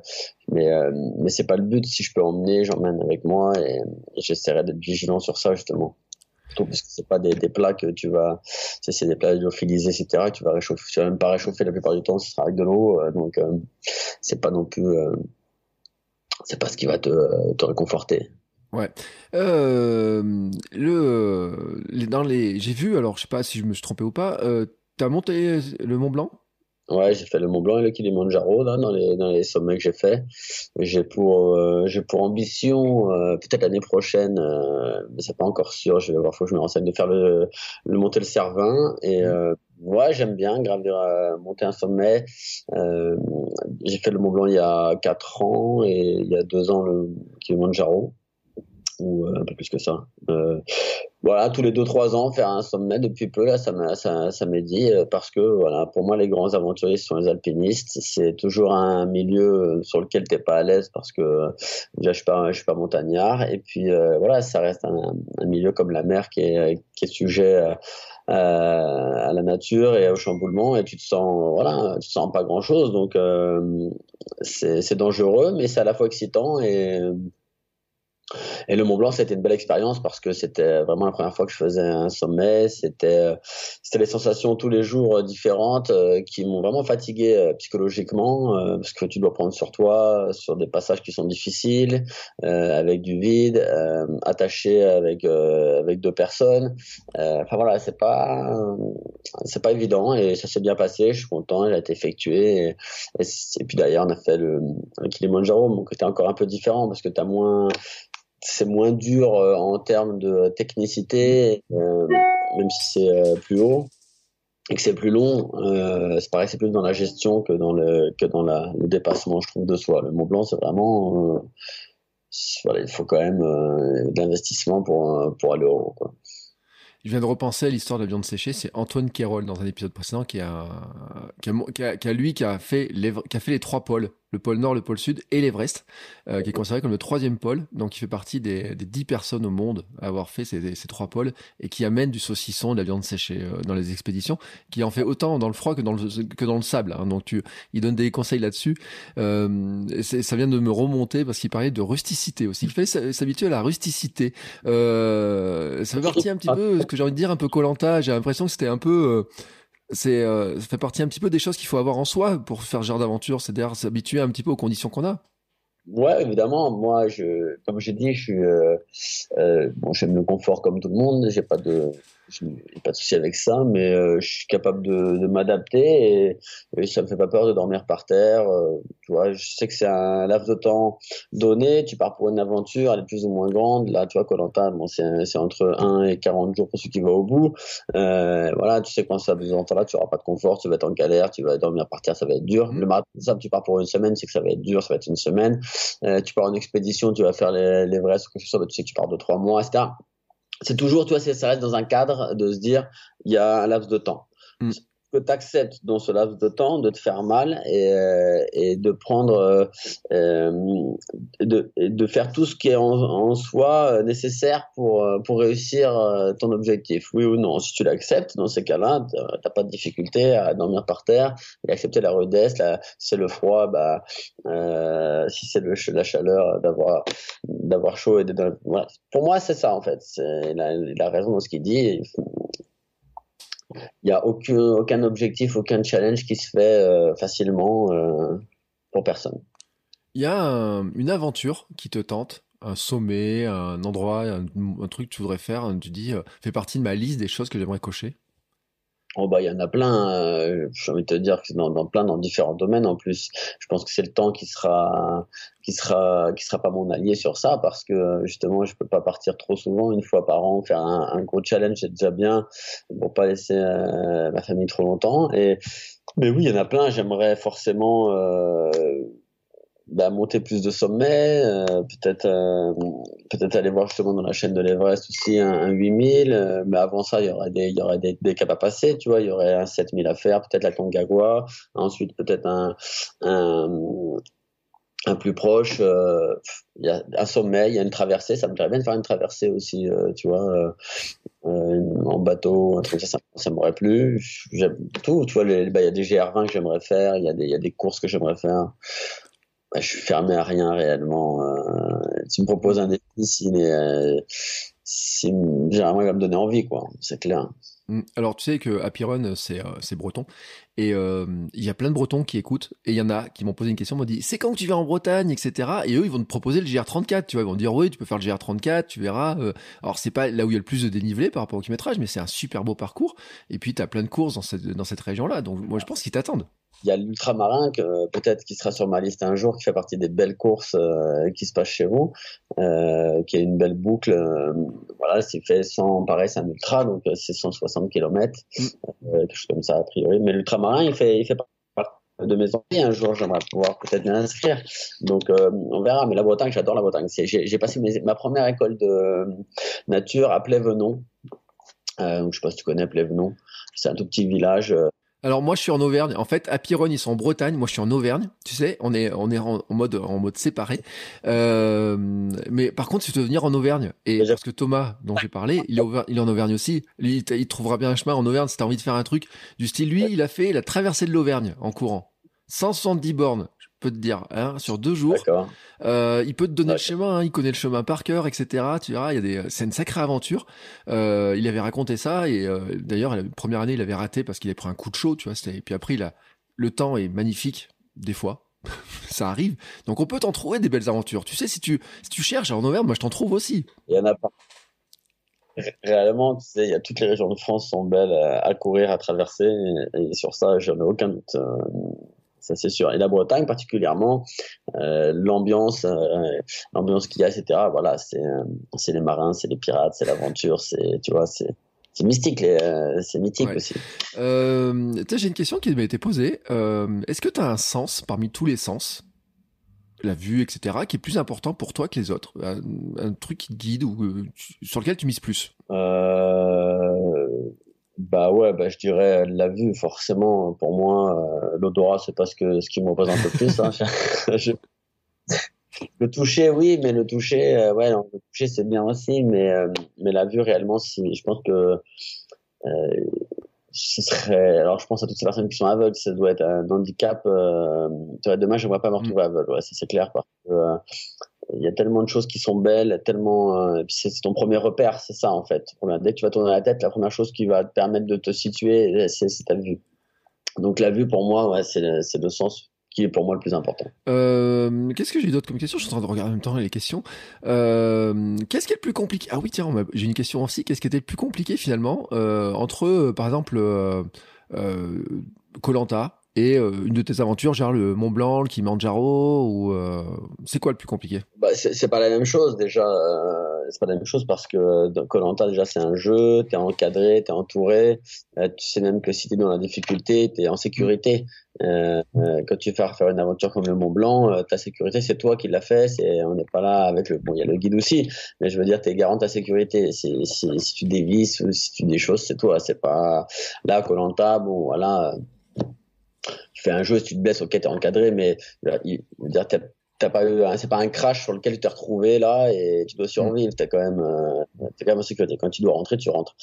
mais euh, mais c'est pas le but. Si je peux emmener, j'emmène avec moi et, j'essaierai d'être vigilant sur ça justement. Surtout parce que c'est pas des, plats que tu vas, c'est des plats lyophilisés, etc. tu vas réchauffer, tu vas même pas réchauffer la plupart du temps, ce sera avec de l'eau, donc c'est pas non plus, c'est pas ce qui va te, te réconforter. Ouais. Euh, le, dans les, j'ai vu, alors je sais pas si je me suis trompé ou pas, euh, T'as monté le Mont Blanc? Ouais, j'ai fait le Mont Blanc et le Kilimanjaro là, dans, les, dans les sommets que j'ai fait. J'ai pour, euh, j'ai pour ambition, euh, peut-être l'année prochaine, euh, mais c'est pas encore sûr, je vais voir, faut que je me renseigne, de faire le, le monter le Cervin. Et mmh. ouais, j'aime bien gravir, monter un sommet. j'ai fait le Mont Blanc il y a 4 ans et il y a 2 ans le Kilimanjaro ou un peu plus que ça. Euh, voilà, tous les deux trois ans faire un sommet depuis peu là, ça m'a ça, m'est dit euh, parce que voilà, pour moi les grands aventuriers sont les alpinistes. C'est toujours un milieu sur lequel t'es pas à l'aise parce que déjà je je suis pas montagnard et puis euh, voilà, ça reste un, milieu comme la mer qui est sujet à, la nature et au chamboulement et tu te sens voilà, tu te sens pas grand chose donc euh, c'est dangereux mais c'est à la fois excitant et et le Mont Blanc, c'était une belle expérience parce que c'était vraiment la première fois que je faisais un sommet. C'était, c'était les sensations tous les jours euh, différentes euh, qui m'ont vraiment fatigué euh, psychologiquement parce que tu dois prendre sur toi sur des passages qui sont difficiles, avec du vide, attaché avec avec deux personnes. enfin voilà, c'est pas c'est pas évident et ça s'est bien passé. Je suis content, il a été effectué. Et, puis d'ailleurs, on a fait le, le Kilimanjaro, mon côté encore un peu différent parce que tu as moins c'est moins dur euh, en termes de technicité, euh, même si c'est euh, plus haut et que c'est plus long. c'est pareil, c'est plus dans la gestion que dans le que dans la, le dépassement, je trouve, de soi. Le Mont Blanc, c'est vraiment voilà, il faut quand même de l'investissement pour pour aller au haut. Quoi. Je viens de repenser à l'histoire de la viande séchée. C'est Antoine Kérol dans un épisode précédent qui a, qui a, qui a, lui qui a fait les, qui a fait les trois pôles le pôle Nord, le pôle Sud et l'Everest, euh, qui est considéré comme le troisième pôle, donc il fait partie des, des 10 personnes au monde à avoir fait ces, ces, trois pôles, et qui amène du saucisson, de la viande séchée euh, dans les expéditions, qui en fait autant dans le froid que dans le, que dans le sable. Hein. donc tu, il donne des conseils là-dessus. Euh, ça vient de me remonter parce qu'il parlait de rusticité aussi. Il fallait s'habituer à la rusticité. Euh, ça fait partie un petit peu, ce que j'ai envie de dire, un peu Colanta. J'ai l'impression que c'était un peu... C'est euh, ça fait partie un petit peu des choses qu'il faut avoir en soi pour faire ce genre d'aventure, c'est-à-dire s'habituer un petit peu aux conditions qu'on a. Ouais, évidemment. Moi, je, comme j'ai dit, je suis, euh, euh, bon, j'aime le confort comme tout le monde. J'ai pas de je n'ai pas de souci avec ça, mais euh, je suis capable de, de m'adapter et, ça me fait pas peur de dormir par terre. Euh, tu vois, je sais que c'est un laps de temps donné. Tu pars pour une aventure, elle est plus ou moins grande. Là, tu vois, Colanta, bon, c'est entre 1 et 40 jours pour ceux qui vont au bout. Euh, voilà, tu sais quand ça besoin là, tu auras pas de confort, tu vas être en galère, tu vas dormir par terre, ça va être dur. Mmh. Le marathon, ça, tu pars pour une semaine, c'est que ça va être dur, ça va être une semaine. Tu pars en expédition, tu vas faire les, les vrais, que tu sais que tu pars de trois mois, etc c'est toujours, tu vois, ça reste dans un cadre de se dire, il y a un laps de temps. Mm. Que tu acceptes dans ce laps de temps de te faire mal et, euh, et de prendre, euh, euh, de, de faire tout ce qui est en, en soi nécessaire pour, pour réussir ton objectif. Oui ou non. Si tu l'acceptes, dans ces cas-là, t'as pas de difficulté à dormir par terre et accepter la rudesse. si c'est le froid, bah, euh, si c'est la chaleur, d'avoir d'avoir chaud et de, voilà. Pour moi, c'est ça en fait. A, il a raison dans ce qu'il dit. N'y a aucun, aucun objectif, aucun challenge qui se fait euh, facilement euh, pour personne. Il y a une aventure qui te tente, un sommet, un endroit, un, truc que tu voudrais faire, tu dis, euh, fait partie de ma liste des choses que j'aimerais cocher Oh bah il y en a plein. Euh, J'ai envie de te dire que dans, dans plein dans différents domaines en plus. Je pense que c'est le temps qui sera qui sera qui sera pas mon allié sur ça parce que justement je peux pas partir trop souvent une fois par an faire un, un gros challenge c'est déjà bien pour pas laisser euh, ma famille trop longtemps. Et mais oui il y en a plein. J'aimerais forcément euh, bah, monter plus de sommets, euh, peut-être euh, peut-être aller voir justement dans la chaîne de l'Everest aussi un, un 8000, euh, mais avant ça il y aurait des il y aurait des, des à passer, tu vois, il y aurait un 7000 à faire, peut-être la Concagua, ensuite peut-être un, un plus proche, il y a un sommet, il y a une traversée, ça me plairait bien de faire une traversée aussi, tu vois, en bateau, un truc ça, ça m'aurait plu. Tout, tu vois, bah, il y a des GR20 que j'aimerais faire, il y y a des courses que j'aimerais faire. Bah, je suis fermé à rien réellement. Euh, tu me proposes un défi, généralement il va me donner envie, quoi. C'est clair. Mm. Alors tu sais que Happy Run c'est euh, breton et euh, il y a plein de Bretons qui écoutent et il y en a qui m'ont posé une question, m'ont dit c'est quand que tu vas en Bretagne etc. Et eux ils vont te proposer le GR34, tu vois, ils vont dire oui tu peux faire le GR34, tu verras. alors c'est pas là où il y a le plus de dénivelé par rapport au kilométrage, mais c'est un super beau parcours. Et puis tu as plein de courses dans cette dans cette région là, donc moi je pense qu'ils t'attendent. Il y a l'ultramarin que peut-être qui sera sur ma liste un jour, qui fait partie des belles courses euh, qui se passent chez vous, euh, qui a une belle boucle. Euh, voilà, c'est fait 100, pareil, c'est un ultra, donc euh, c'est 160 km, mm. quelque chose comme ça a priori. Mais l'ultramarin, il fait, il fait partie de mes envies. Un jour, j'aimerais pouvoir peut-être bien inscrire. Donc, on verra. Mais la Bretagne, j'adore la Bretagne. J'ai passé ma première école de nature à Plévenon. Euh, je sais pas si tu connais Plévenon. C'est un tout petit village alors moi je suis en Auvergne. En fait, à Piron ils sont en Bretagne. Moi je suis en Auvergne. Tu sais, on est on est en, mode en mode séparé. Euh, mais par contre, si tu veux venir en Auvergne et parce que Thomas dont j'ai parlé, il est, il est en Auvergne aussi. Lui, il, trouvera bien un chemin en Auvergne si t'as envie de faire un truc du style. Lui, il a fait la traversée de l'Auvergne en courant. 170 bornes peut te dire, hein, sur deux jours. Euh, il peut te donner le chemin, hein, il connaît le chemin par cœur, etc. Tu verras, il y a des, c'est une sacrée aventure. Euh, il avait raconté ça et euh, d'ailleurs, la première année, il avait raté parce qu'il avait pris un coup de chaud, tu vois. Et puis après, il a, le temps est magnifique des fois. ça arrive. Donc on peut t'en trouver des belles aventures. Tu sais, si tu, si tu cherches en Auvergne, moi je t'en trouve aussi. Il y en a pas. Réellement, tu sais, il y a toutes les régions de France sont belles à, courir, à traverser, et, sur ça, j'en ai aucun doute. Ça c'est sûr. Et la Bretagne particulièrement, euh, l'ambiance, euh, l'ambiance qu'il y a, etc. Voilà, c'est euh, c'est les marins, c'est les pirates, c'est l'aventure, c'est tu vois, c'est c'est mystique, c'est mythique aussi. Euh, j'ai une question qui m'a été posée. Est-ce que tu as un sens parmi tous les sens, la vue, etc., qui est plus important pour toi que les autres? Un, truc qui te guide ou sur lequel tu mises plus? Euh, bah ouais, bah je dirais la vue forcément. Pour moi, euh, l'odorat c'est pas ce que ce qui me représente le plus. Hein. Le toucher, oui, mais le toucher, euh, ouais, le toucher c'est bien aussi, mais euh, mais la vue réellement, si je pense que ce serait. Alors je pense à toutes ces personnes qui sont aveugles, ça doit être un handicap. demain, je ne pas me retrouver aveugle, ouais, c'est clair parce que il y a tellement de choses qui sont belles, tellement. Euh, c'est ton premier repère, c'est ça en fait. Dès que tu vas tourner la tête, la première chose qui va te permettre de te situer, c'est ta vue. Donc la vue pour moi, ouais, c'est le, sens qui est pour moi le plus important. Euh, qu'est-ce que j'ai d'autre comme question? Je suis en train de regarder en même temps les questions. Euh, qu'est-ce qui est le plus compliqué? Ah oui, tiens, j'ai une question aussi. Qu'est-ce qui était le plus compliqué finalement euh, entre, euh, par exemple, Colanta euh, et une de tes aventures, genre le Mont Blanc, le Kilimanjaro, ou c'est quoi le plus compliqué? Bah, C'est pas la même chose déjà c'est pas la même chose parce que Colanta déjà c'est un jeu, tu es encadré, tu es entouré, euh, tu sais même que si tu es dans la difficulté, tu es en sécurité. Euh, euh, quand tu vas faire une aventure comme le Mont Blanc, ta sécurité c'est toi qui l'as fait, c'est on n'est pas là avec le bon il y a le guide aussi, mais je veux dire tu es garant de ta sécurité. Si tu dévisses ou si tu des choses, c'est toi, c'est pas là Colanta, bon voilà tu fais un jeu, si tu te blesses, ok, t'es encadré, mais dire, pas eu, c'est pas un crash sur lequel tu t'es retrouvé là et tu dois survivre. T'es quand même, euh, quand même en sécurité. Quand tu dois rentrer, tu rentres.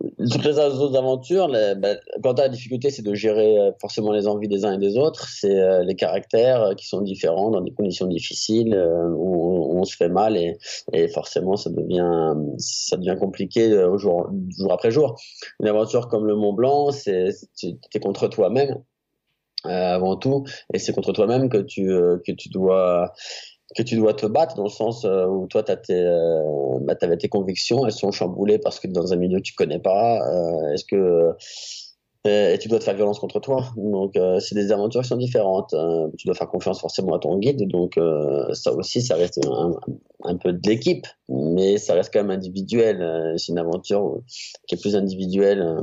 Toutes les autres aventures, les, ben, quand t'as la difficulté, c'est de gérer euh, forcément les envies des uns et des autres. C'est euh, les caractères qui sont différents dans des conditions difficiles où, on se fait mal et, et, forcément ça devient, ça devient compliqué jour, jour après jour. Une aventure comme le Mont Blanc, c'est, t'es contre toi-même avant tout, et c'est contre toi-même que tu euh, que tu dois que tu dois te battre dans le sens euh, où toi tu tes bah, avais tes convictions elles sont chamboulées parce que dans un milieu que tu connais pas. Est-ce que et, tu dois te faire violence contre toi. Donc, euh, c'est des aventures qui sont différentes. Euh, tu dois faire confiance forcément à ton guide. Donc, euh, ça aussi, ça reste un, un peu de l'équipe, mais ça reste quand même individuel. c'est une aventure qui est plus individuelle.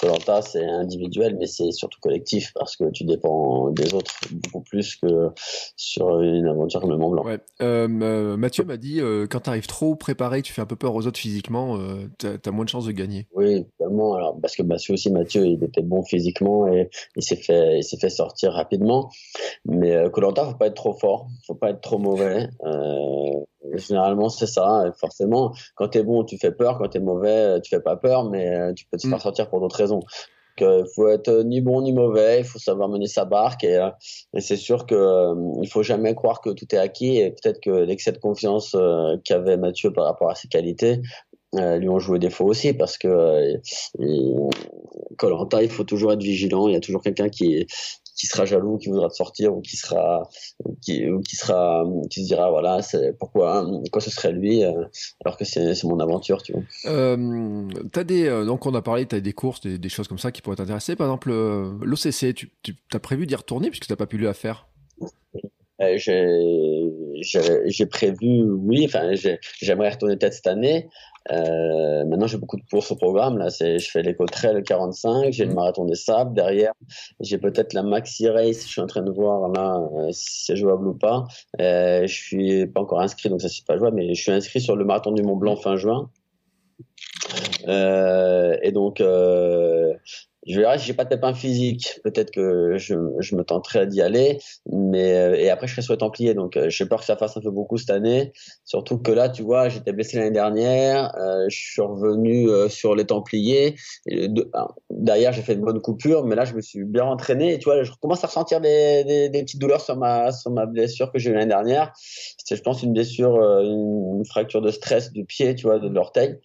Colanta, c'est individuel, mais c'est surtout collectif parce que tu dépends des autres beaucoup plus que sur une aventure comme le Mont Blanc. Ouais. Mathieu m'a dit quand tu arrives trop préparé, tu fais un peu peur aux autres physiquement, tu as, moins de chances de gagner. Oui, tellement. Alors, parce que Mathieu aussi, Mathieu, il était bon physiquement et il s'est fait, il s'est fait sortir rapidement. Mais euh, Colanta, faut pas être trop fort, faut pas être trop mauvais. Euh, généralement, c'est ça. forcément, quand tu es bon, tu fais peur. Quand tu es mauvais, tu fais pas peur, mais euh, tu peux te faire mm. sortir pour d'autres raisons. Il faut être ni bon ni mauvais, il faut savoir mener sa barque et, c'est sûr que il faut jamais croire que tout est acquis et peut-être que l'excès de confiance qu'avait Mathieu par rapport à ses qualités euh, lui ont joué des faux aussi parce que euh, Colanta, il faut toujours être vigilant. Il y a toujours quelqu'un qui qui sera jaloux, qui voudra te sortir ou qui sera qui ou qui sera qui se dira voilà c'est pourquoi quoi ce serait lui euh, alors que c'est mon aventure tu vois. Euh, as des donc on a parlé tu as des courses des, des, choses comme ça qui pourraient t'intéresser par exemple l'OCC tu, tu as prévu d'y retourner puisque t'as pas pu le faire? j'ai prévu oui enfin j'aimerais retourner peut-être cette année euh, maintenant, j'ai beaucoup de courses au programme. Là, c'est, je fais l'éco trail 45, j'ai le mmh. marathon des sables derrière. J'ai peut-être la maxi race. Je suis en train de voir là euh, si c'est jouable ou pas. Euh, je suis pas encore inscrit, donc ça c'est pas jouable. Mais je suis inscrit sur le marathon du Mont Blanc fin juin. Euh, et donc, je verrai si j'ai pas de pépin physique, peut-être que je, je, me tenterai d'y aller, mais euh, et après je serai sur les Templiers, donc euh, j'ai peur que ça fasse un peu beaucoup cette année, surtout que là, tu vois, j'étais blessé l'année dernière, euh, je suis revenu euh, sur les Templiers, et derrière j'ai fait une bonne coupure, mais là je me suis bien entraîné, et tu vois, je commence à ressentir des, des, des petites douleurs sur ma sur ma blessure que j'ai eu l'année dernière, c'était je pense une blessure, une, fracture de stress du pied, tu vois, de l'orteil,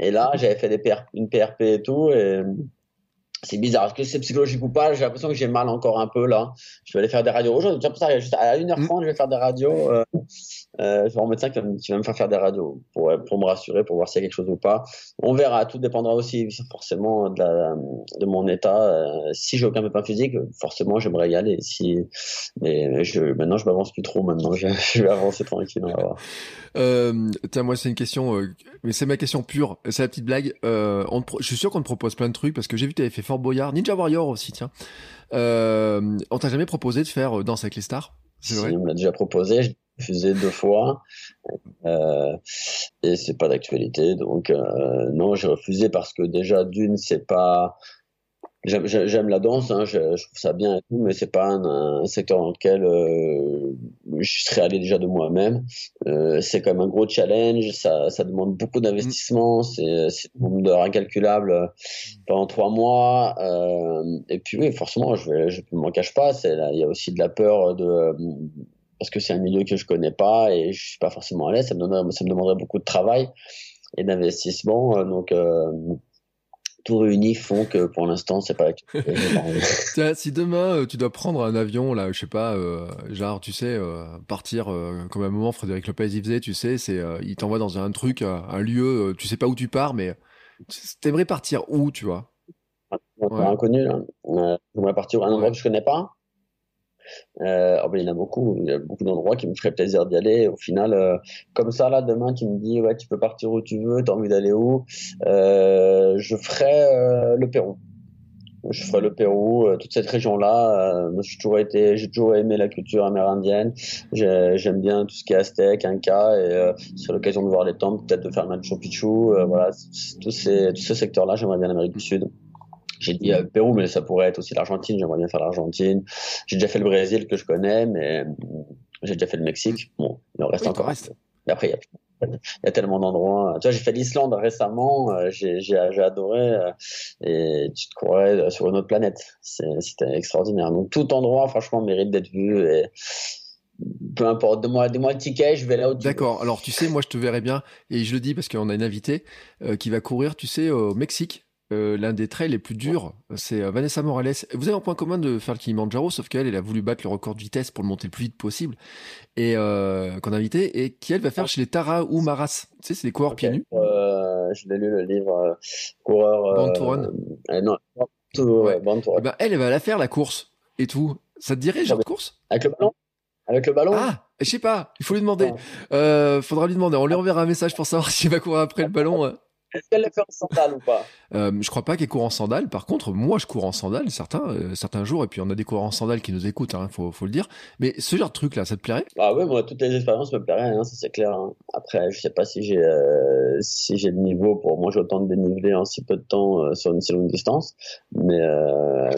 et là j'avais fait des PR, une PRP et tout, et c'est bizarre. Est-ce que c'est psychologique ou pas? J'ai l'impression que j'ai mal encore un peu là. Je vais aller faire des radios. Aujourd'hui, juste à 1h30, je vais faire des radios. Euh, euh, je vais voir un médecin qui va, me faire faire des radios pour, pour me rassurer, pour voir s'il y a quelque chose ou pas. On verra. Tout dépendra aussi forcément de, mon état. Euh, si j'ai aucun pépin physique, forcément, j'aimerais y aller. Si, mais je, maintenant, je m'avance plus trop. Maintenant, je, vais avancer tranquille. Euh, tiens, moi, c'est une question, euh, mais c'est ma question pure. C'est la petite blague. Euh, je suis sûr qu'on te propose plein de trucs parce que j'ai vu que tu avais fait Fort Boyard, Ninja Warrior aussi, tiens. Euh, on t'a jamais proposé de faire euh, Danse avec les stars? Vrai. On m'a déjà proposé, j'ai refusé deux fois. Euh, et c'est pas d'actualité. Donc, non, j'ai refusé parce que déjà, d'une, c'est pas J'aime la danse, hein, je, je, trouve ça bien et tout, mais c'est pas un, un, secteur dans lequel euh, je serais allé déjà de moi-même. Euh, c'est quand même un gros challenge, ça, ça demande beaucoup d'investissement, c'est c'est un nombre d'heures incalculable euh, pendant trois mois. Euh, et puis oui, forcément, je vais, je m'en cache pas, il y a aussi de la peur de parce que c'est un milieu que je connais pas et je suis pas forcément à l'aise. Ça me ça me demanderait beaucoup de travail et d'investissement, donc tout réunis font que pour l'instant, c'est pas. si demain euh, tu dois prendre un avion, là, je sais pas, euh, genre, tu sais, euh, partir comme à un moment Frédéric Lopez y faisait, tu sais, c'est, il t'envoie dans un truc, un lieu, tu sais pas où tu pars, mais t'aimerais partir où, tu vois? Un inconnu, là. j'aimerais partir à un endroit que je connais pas. Euh, oh ben, il y en a beaucoup, il y a beaucoup d'endroits qui me feraient plaisir d'y aller. Au final, euh, comme ça, là, demain, tu me dis, ouais, tu peux partir où tu veux, t'as envie d'aller où euh, Je ferai le Pérou. Je ferai le Pérou, toute cette région-là. j'ai toujours été, j'ai toujours aimé la culture amérindienne. J'aime bien tout ce qui est aztèque, inca, et sur l'occasion de voir les temples, peut-être de faire Machu Picchu. voilà, tous ces secteurs-là, j'aimerais bien l'Amérique du Sud. J'ai dit euh, Pérou, mais ça pourrait être aussi l'Argentine. J'aimerais bien faire l'Argentine. J'ai déjà fait le Brésil que je connais, mais euh, j'ai déjà fait le Mexique. Bon, il en reste encore. Reste. Mais après, il y a, tellement d'endroits. Tu vois, j'ai fait l'Islande récemment. Euh, j'ai adoré. et tu te croirais sur une autre planète. C'était extraordinaire. Donc tout endroit, franchement, mérite d'être vu. Et, peu importe, donne-moi, donne le ticket, je vais là où D'accord. Alors, tu sais, moi, je te verrais bien, et je le dis parce qu'on a une invitée qui va courir, tu sais, au Mexique. Euh, l'un des trails les plus durs, c'est euh, Vanessa Morales. Vous avez un point commun de faire le Kilimanjaro, sauf qu'elle, elle a voulu battre le record de vitesse pour le monter le plus vite possible, et euh, qu'on a invité, et qui elle va faire chez les Tara ou Maras. Tu sais, c'est des coureurs pieds nus. je l'ai lu le livre coureur. Band non, ouais. Eh ben, elle, elle va la faire la course et tout. Ça te dirait genre de course? Avec le ballon? Avec le ballon? Ah, je sais pas, il faut lui demander. faudra lui demander. On lui enverra un message pour savoir s'il va courir après le ballon. Est-ce qu'elle le fait en sandales ou pas? Euh, Je crois pas qu'elle court en sandales. Par contre, moi, je cours en sandales certains, euh, certains jours. Et puis, on a des coureurs en sandales qui nous écoutent, hein, faut, faut le dire. Mais ce genre de truc-là, ça te plairait? Ah ouais, moi, toutes les expériences me plairaient, hein, ça c'est clair. Hein. Après, je sais pas si j'ai euh, si j'ai le niveau pour moi, j'ai autant de dénivelé en si peu de temps euh, sur une si longue distance. Mais,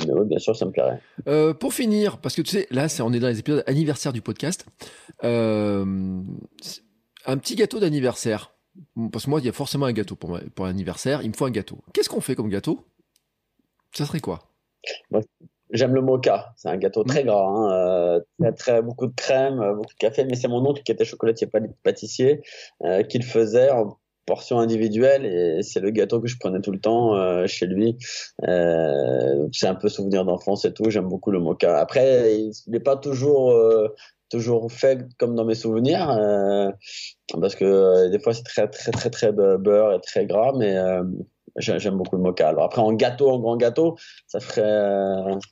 mais oui, bien sûr, ça me plairait. pour finir, parce que tu sais, là, c'est on est dans les épisodes anniversaires du podcast. un petit gâteau d'anniversaire parce que moi, il y a forcément un gâteau pour, pour l'anniversaire. Il me faut un gâteau. Qu'est-ce qu'on fait comme gâteau? Ça serait quoi? J'aime le mocha. C'est un gâteau très mmh. gras. Hein. Euh, très, beaucoup de crème, euh, beaucoup de café. Mais c'est mon oncle qui était chocolatier pâtissier euh, qui le faisait en portion individuelle et c'est le gâteau que je prenais tout le temps euh, chez lui. Euh, c'est un peu souvenir d'enfance et tout. J'aime beaucoup le mocha. Après, il n'est pas toujours toujours fait comme dans mes souvenirs euh, parce que euh, des fois c'est très très très très beurre et très gras mais euh, j'aime beaucoup le mocha. Alors après en gâteau, en grand gâteau, ça ferait,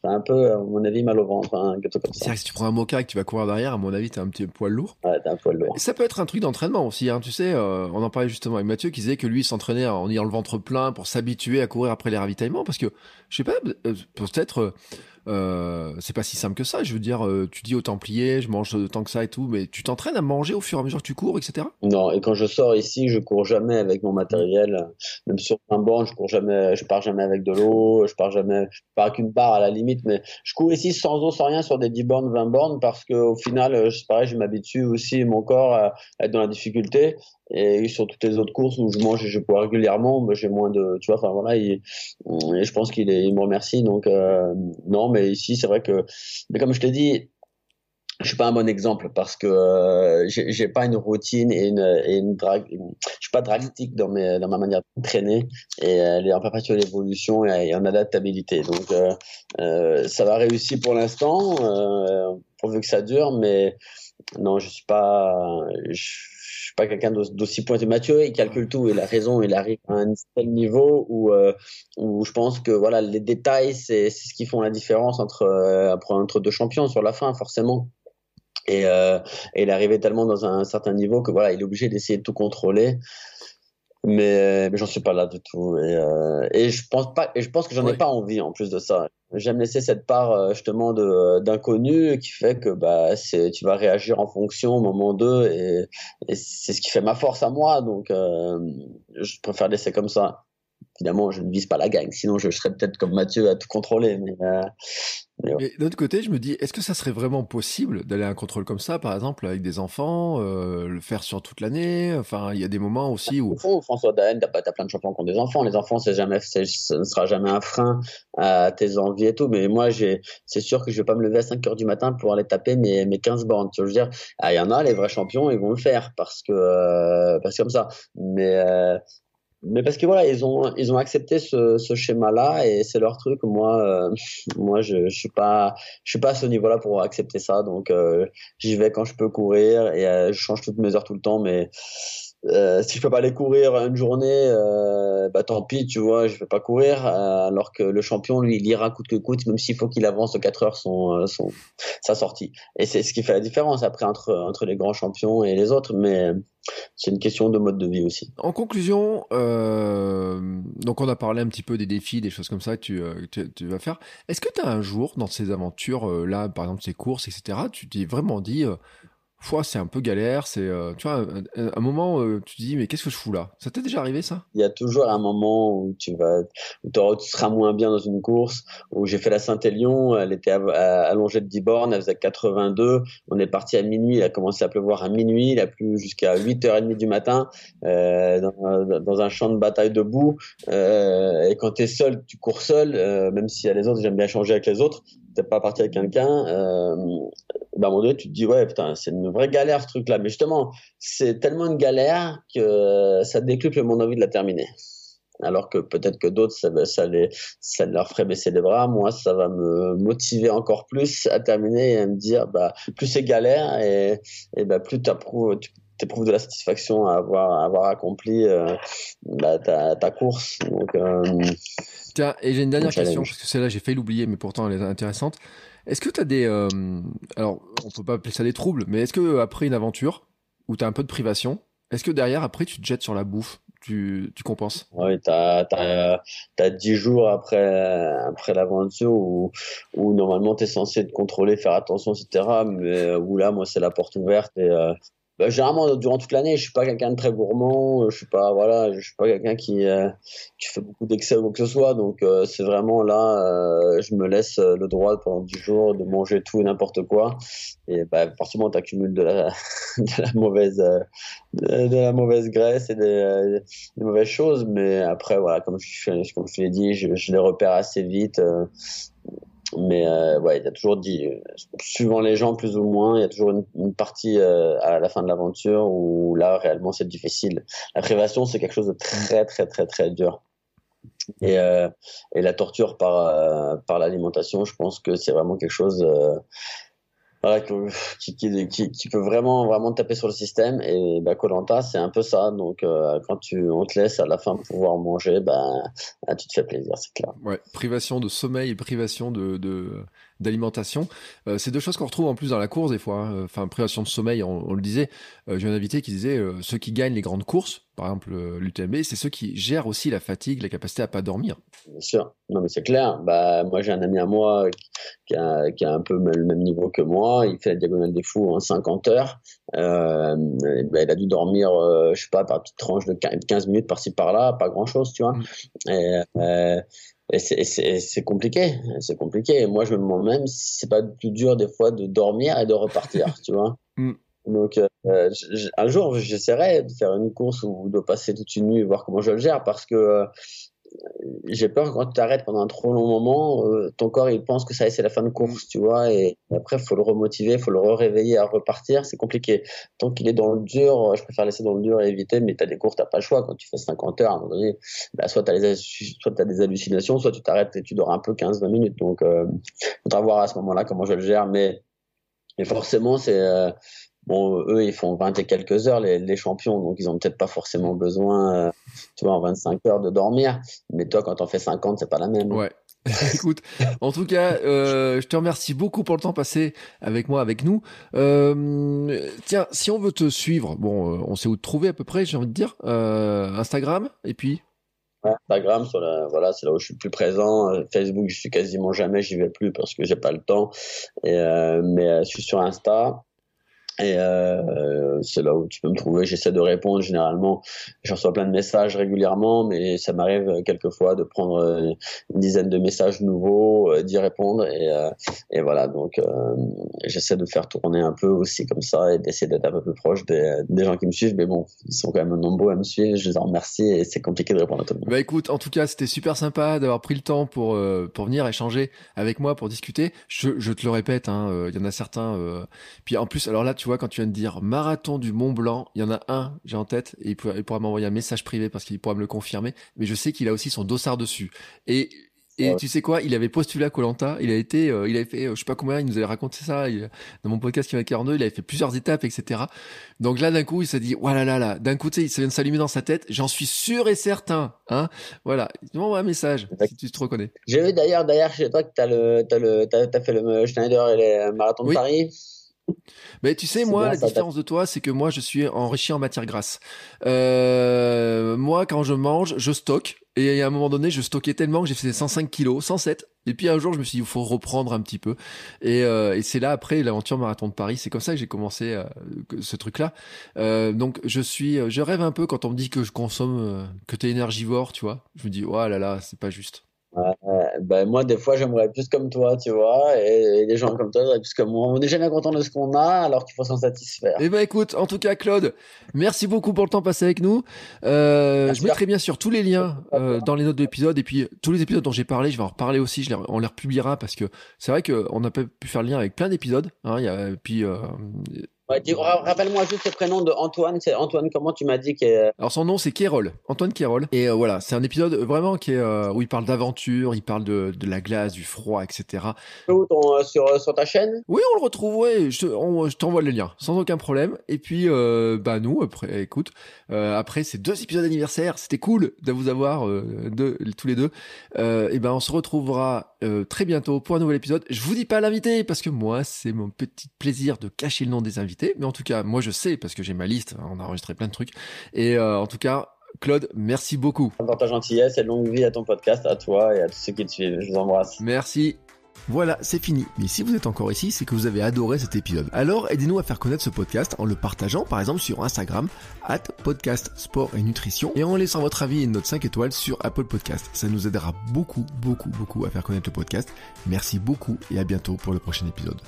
un peu, à mon avis, mal au ventre, un gâteau comme ça. si tu prends un mocha et que tu vas courir derrière, à mon avis, t'as un petit poil lourd. Ouais, t'as un poil lourd. ça peut être un truc d'entraînement aussi, hein, tu sais. on en parlait justement avec Mathieu qui disait que lui s'entraînait en ayant le ventre plein pour s'habituer à courir après les ravitaillements parce que, je sais pas, peut-être euh, c'est pas si simple que ça. Je veux dire, euh, tu dis au Templier, je mange tant que ça et tout, mais tu t'entraînes à manger au fur et à mesure que tu cours, etc. Non, et quand je sors ici, je cours jamais avec mon matériel. Même sur un banc, je cours jamais, je pars jamais avec de l'eau, je pars jamais, je pars qu'une barre à la limite, mais je cours ici sans eau, sans rien, sur des 10 bornes, 20 bornes, parce que au final, euh, c'est pareil, je m'habitue aussi mon corps à être dans la difficulté et sur toutes les autres courses où je mange et je cours régulièrement bah, j'ai moins de tu vois enfin voilà et, je pense qu'il il me remercie donc euh, non mais ici c'est vrai que mais comme je te dis je suis pas un bon exemple parce que euh, j'ai pas une routine et une, et une drague je suis pas drastique dans mes dans ma manière d'entraîner et elle est en perpétuelle évolution et, en adaptabilité donc euh, euh, ça va réussir pour l'instant euh, pourvu que ça dure mais non je suis pas je, pas quelqu'un d'aussi pointu. Mathieu, il calcule tout, il a raison, il arrive à un tel niveau où, euh, où je pense que voilà, les détails, c'est ce qui font la différence entre, euh, entre deux champions sur la fin, forcément. Et, euh, il est arrivé tellement dans un certain niveau que voilà, il est obligé d'essayer de tout contrôler mais, mais j'en suis pas là du tout. Et, euh, et je pense pas et je pense que j'en ai pas envie en plus de ça. J'aime laisser cette part euh, justement de d'inconnu qui fait que bah c'est tu vas réagir en fonction au moment d'eux et, et c'est ce qui fait ma force à moi. Donc euh, je préfère laisser comme ça évidemment je ne vise pas la gagne sinon je serais peut-être comme Mathieu à tout contrôler mais euh, mais d'un autre côté, je me dis, est-ce que ça serait vraiment possible d'aller à un contrôle comme ça, par exemple, avec des enfants, euh, le faire sur toute l'année? Enfin, il y a des moments aussi où. François Daen, t'as, as plein de champions qui ont des enfants. Les enfants, c'est jamais, ce ne sera jamais un frein à tes envies et tout. Mais moi, j'ai, c'est sûr que je vais pas me lever à 5 heures du matin pour aller taper mes, mes 15 bornes. Tu veux dire, ah, il y en a, les vrais champions, ils vont le faire parce que, euh, parce que comme ça. Mais, euh, mais parce que voilà, ils ont ils ont accepté ce, ce schéma-là et c'est leur truc. Moi, euh, moi, je, je suis pas je suis pas à ce niveau-là pour accepter ça. Donc, euh, j'y vais quand je peux courir et euh, je change toutes mes heures tout le temps. Mais euh, si je peux pas aller courir une journée, euh, bah tant pis, tu vois, je vais pas courir. Euh, alors que le champion, lui, il ira coûte que coûte, même s'il faut qu'il avance de 4 heures son, son sa sortie. Et c'est ce qui fait la différence après entre entre les grands champions et les autres. Mais c'est une question de mode de vie aussi. En conclusion, donc on a parlé un petit peu des défis, des choses comme ça que tu, tu, vas faire. Est-ce que tu as un jour dans ces aventures là, par exemple ces courses, etc., tu t'es vraiment dit c'est un peu galère. C'est, euh, tu vois, un, moment, euh, tu te dis, mais qu'est-ce que je fous là? Ça t'est déjà arrivé ça? Il y a toujours un moment où tu vas, où tu seras moins bien dans une course. Où j'ai fait la Saint-Élion, elle était allongée de 10 bornes, elle faisait 82. On est parti à minuit, il a commencé à pleuvoir à minuit, il a plu jusqu'à 8h30 du matin euh, dans, un champ de bataille debout. Et quand tu es seul, tu cours seul, même si y a les autres, j'aime bien changer avec les autres t'es pas parti avec quelqu'un, bah, à un moment donné, tu te dis, ouais, putain, c'est une vraie galère ce truc-là. Mais justement, c'est tellement une galère que ça décuple mon envie de la terminer. Alors que peut-être que d'autres, ça, ça, ça leur ferait baisser les bras. Moi, ça va me motiver encore plus à terminer et à me dire, bah, plus c'est galère et, et bah, plus t'approuves, tu éprouves de la satisfaction à avoir, à avoir accompli euh, bah, ta, ta, course. Donc, euh, Tiens, et j'ai une dernière question, parce que celle-là, j'ai failli l'oublier, mais pourtant elle est intéressante. Est-ce que tu as des. Euh, alors, on peut pas appeler ça des troubles, mais est-ce que après une aventure où tu as un peu de privation, est-ce que derrière, après, tu te jettes sur la bouffe tu, tu compenses? Oui, tu as, as, 10 jours après, après l'aventure où, où normalement tu es censé te contrôler, faire attention, etc. Mais où là, moi, c'est la porte ouverte et, bah, généralement durant toute l'année je suis pas quelqu'un de très gourmand je suis pas voilà je suis pas quelqu'un qui euh, qui fait beaucoup d'excès ou quoi que ce soit. Donc euh, c'est vraiment là euh, je me laisse le droit pendant 10 jours de manger tout et n'importe quoi. Et bah forcément tu accumules de la de la mauvaise de, la mauvaise graisse et des, des, mauvaises choses. Mais après voilà comme je comme je l'ai dit je, je les repère assez vite mais euh, ouais, il y a toujours dit, suivant les gens plus ou moins, il y a toujours une, partie euh, à la fin de l'aventure où là réellement c'est difficile. La privation c'est quelque chose de très très très très dur. Et, euh, et la torture par euh, par l'alimentation, je pense que c'est vraiment quelque chose qui, peut vraiment vraiment taper sur le système. Et bah Colanta c'est un peu ça. Donc euh, quand tu on te laisse à la fin pouvoir manger bah, bah, tu te fais plaisir c'est clair. Ouais privation de sommeil et privation de, d'alimentation euh, c'est deux choses qu'on retrouve en plus dans la course des fois hein. enfin privation de sommeil on, le disait euh, j'ai un invité qui disait ceux qui gagnent les grandes courses par exemple l'UTMB, c'est ceux qui gèrent aussi la fatigue, la capacité à pas dormir. Bien sûr, non mais c'est clair. Bah moi j'ai un ami à moi qui a, qui a un peu le même niveau que moi. Il fait la diagonale des fous en 50 heures. Euh, bah, il a dû dormir, euh, je sais pas, par petite tranche de 15 minutes par-ci par-là, pas grand-chose, tu vois. Mm. Et, euh, et c'est compliqué, c'est compliqué. moi, je me demande même si c'est pas plus dur des fois de dormir et de repartir, tu vois. Mm. Donc, euh, un jour, j'essaierai de faire une course ou de passer toute une nuit et voir comment je le gère parce que euh, j'ai peur quand tu t'arrêtes pendant un trop long moment, euh, ton corps il pense que ça c'est la fin de course, tu vois, et après faut le remotiver, faut le réveiller à repartir, c'est compliqué. Tant qu'il est dans le dur, je préfère laisser dans le dur et éviter, mais t'as des courses, t'as pas le choix. Quand tu fais 50 heures, à un moment donné, bah, soit t'as as des hallucinations, soit tu t'arrêtes et tu dors un peu 15-20 minutes. Donc, euh, faudra voir à ce moment-là comment je le gère, mais, mais forcément c'est euh, Bon, eux, ils font 20 et quelques heures, les, les champions, donc ils ont peut-être pas forcément besoin, euh, tu vois, en 25 heures de dormir. Mais toi, quand t'en fais 50, c'est pas la même. Ouais. Écoute, en tout cas, euh, je te remercie beaucoup pour le temps passé avec moi, avec nous. Euh, tiens, si on veut te suivre, bon, on sait où te trouver à peu près, j'ai envie de dire. Instagram, et puis? Instagram, sur la, voilà, c'est là où je suis plus présent. Facebook, je suis quasiment jamais, j'y vais plus parce que j'ai pas le temps. Et, mais je suis sur Insta. Et euh, c'est là où tu peux me trouver. J'essaie de répondre généralement. Je reçois plein de messages régulièrement, mais ça m'arrive quelquefois de prendre euh, une dizaine de messages nouveaux, euh, d'y répondre. Et, euh, et, voilà, donc euh, j'essaie de faire tourner un peu aussi comme ça et d'essayer d'être un peu plus proche des, gens qui me suivent. Mais bon, ils sont quand même nombreux à me suivre. Je les en remercie et c'est compliqué de répondre à tout le monde. Bah écoute, en tout cas, c'était super sympa d'avoir pris le temps pour pour venir échanger avec moi, pour discuter. Je, je te le répète, hein, il y en a certains. puis en plus, alors là, tu tu vois, quand tu viens de dire marathon du Mont Blanc, il y en a un, j'ai en tête, et il pourra, m'envoyer un message privé parce qu'il pourra me le confirmer, mais je sais qu'il a aussi son dossard dessus. Et et tu sais quoi, il avait postulé à Colanta, il a été, euh, il avait fait, euh, je sais pas combien, il nous avait raconté ça dans mon podcast qui m'a 42, il avait fait plusieurs étapes, etc. Donc là, d'un coup, il s'est dit, voilà, là, là, d'un coup, tu sais, il vient de s'allumer dans sa tête, j'en suis sûr et certain, hein. Voilà, il m'envoie un message si tu te reconnais. J'ai vu d'ailleurs, d'ailleurs, chez toi que t'as le, t'as le, t'as, fait le Schneider et les marathons de Paris. Mais tu sais, moi, la différence de toi, c'est que moi, je suis enrichi en matière grasse. Euh, moi, quand je mange, je stocke. Et à un moment donné, je stockais tellement que j'ai fait 105 kilos, 107. Et puis un jour, je me suis dit, il faut reprendre un petit peu. Et, euh, et c'est là, après l'aventure marathon de Paris, c'est comme ça que j'ai commencé euh, ce truc-là. Donc je suis, je rêve un peu quand on me dit que je consomme, que t'es énergivore, tu vois. Je me dis, oh là là, c'est pas juste ben moi, des fois, j'aimerais plus comme toi, tu vois, et, les gens comme toi, j'aimerais plus comme moi. On n'est jamais content de ce qu'on a, alors qu'il faut s'en satisfaire. Eh ben, écoute, en tout cas, Claude, merci beaucoup pour le temps passé avec nous. Euh, je mettrai bien sûr tous les liens euh, dans les notes de l'épisode, et puis tous les épisodes dont j'ai parlé, je vais en reparler aussi. Je les, on les republiera parce que c'est vrai qu'on n'a pas pu faire le lien avec plein d'épisodes. Hein, y a, puis euh, Rappelle-moi juste le prénom de Antoine. C'est Antoine, comment tu m'as dit que... Alors son nom c'est Kérol, Antoine Kérol. Et euh, voilà, c'est un épisode vraiment qui est, euh, où il parle d'aventure, il parle de, de, la glace, du froid, etc. Où ton, euh, sur, sur ta chaîne? Oui, on le retrouve, ouais. Je, je t'envoie le lien, sans aucun problème. Et puis, bah nous, après, écoute, après ces deux épisodes d'anniversaire, c'était cool de vous avoir tous les deux. et ben on se retrouvera très bientôt pour un nouvel épisode. Je vous dis pas l'invité parce que moi, c'est mon petit plaisir de cacher le nom des invités mais en tout cas, moi je sais parce que j'ai ma liste, on a enregistré plein de trucs. Et euh, en tout cas, Claude, merci beaucoup. Pour ta gentillesse et longue vie à ton podcast, à toi et à tous ceux qui te suivent. Je vous embrasse. Merci. Voilà, c'est fini. Mais si vous êtes encore ici, c'est que vous avez adoré cet épisode. Alors aidez-nous à faire connaître ce podcast en le partageant par exemple sur Instagram, at podcast sport et nutrition, et en laissant votre avis et une note 5 étoiles sur Apple Podcast. Ça nous aidera beaucoup, beaucoup, beaucoup à faire connaître le podcast. Merci beaucoup et à bientôt pour le prochain épisode.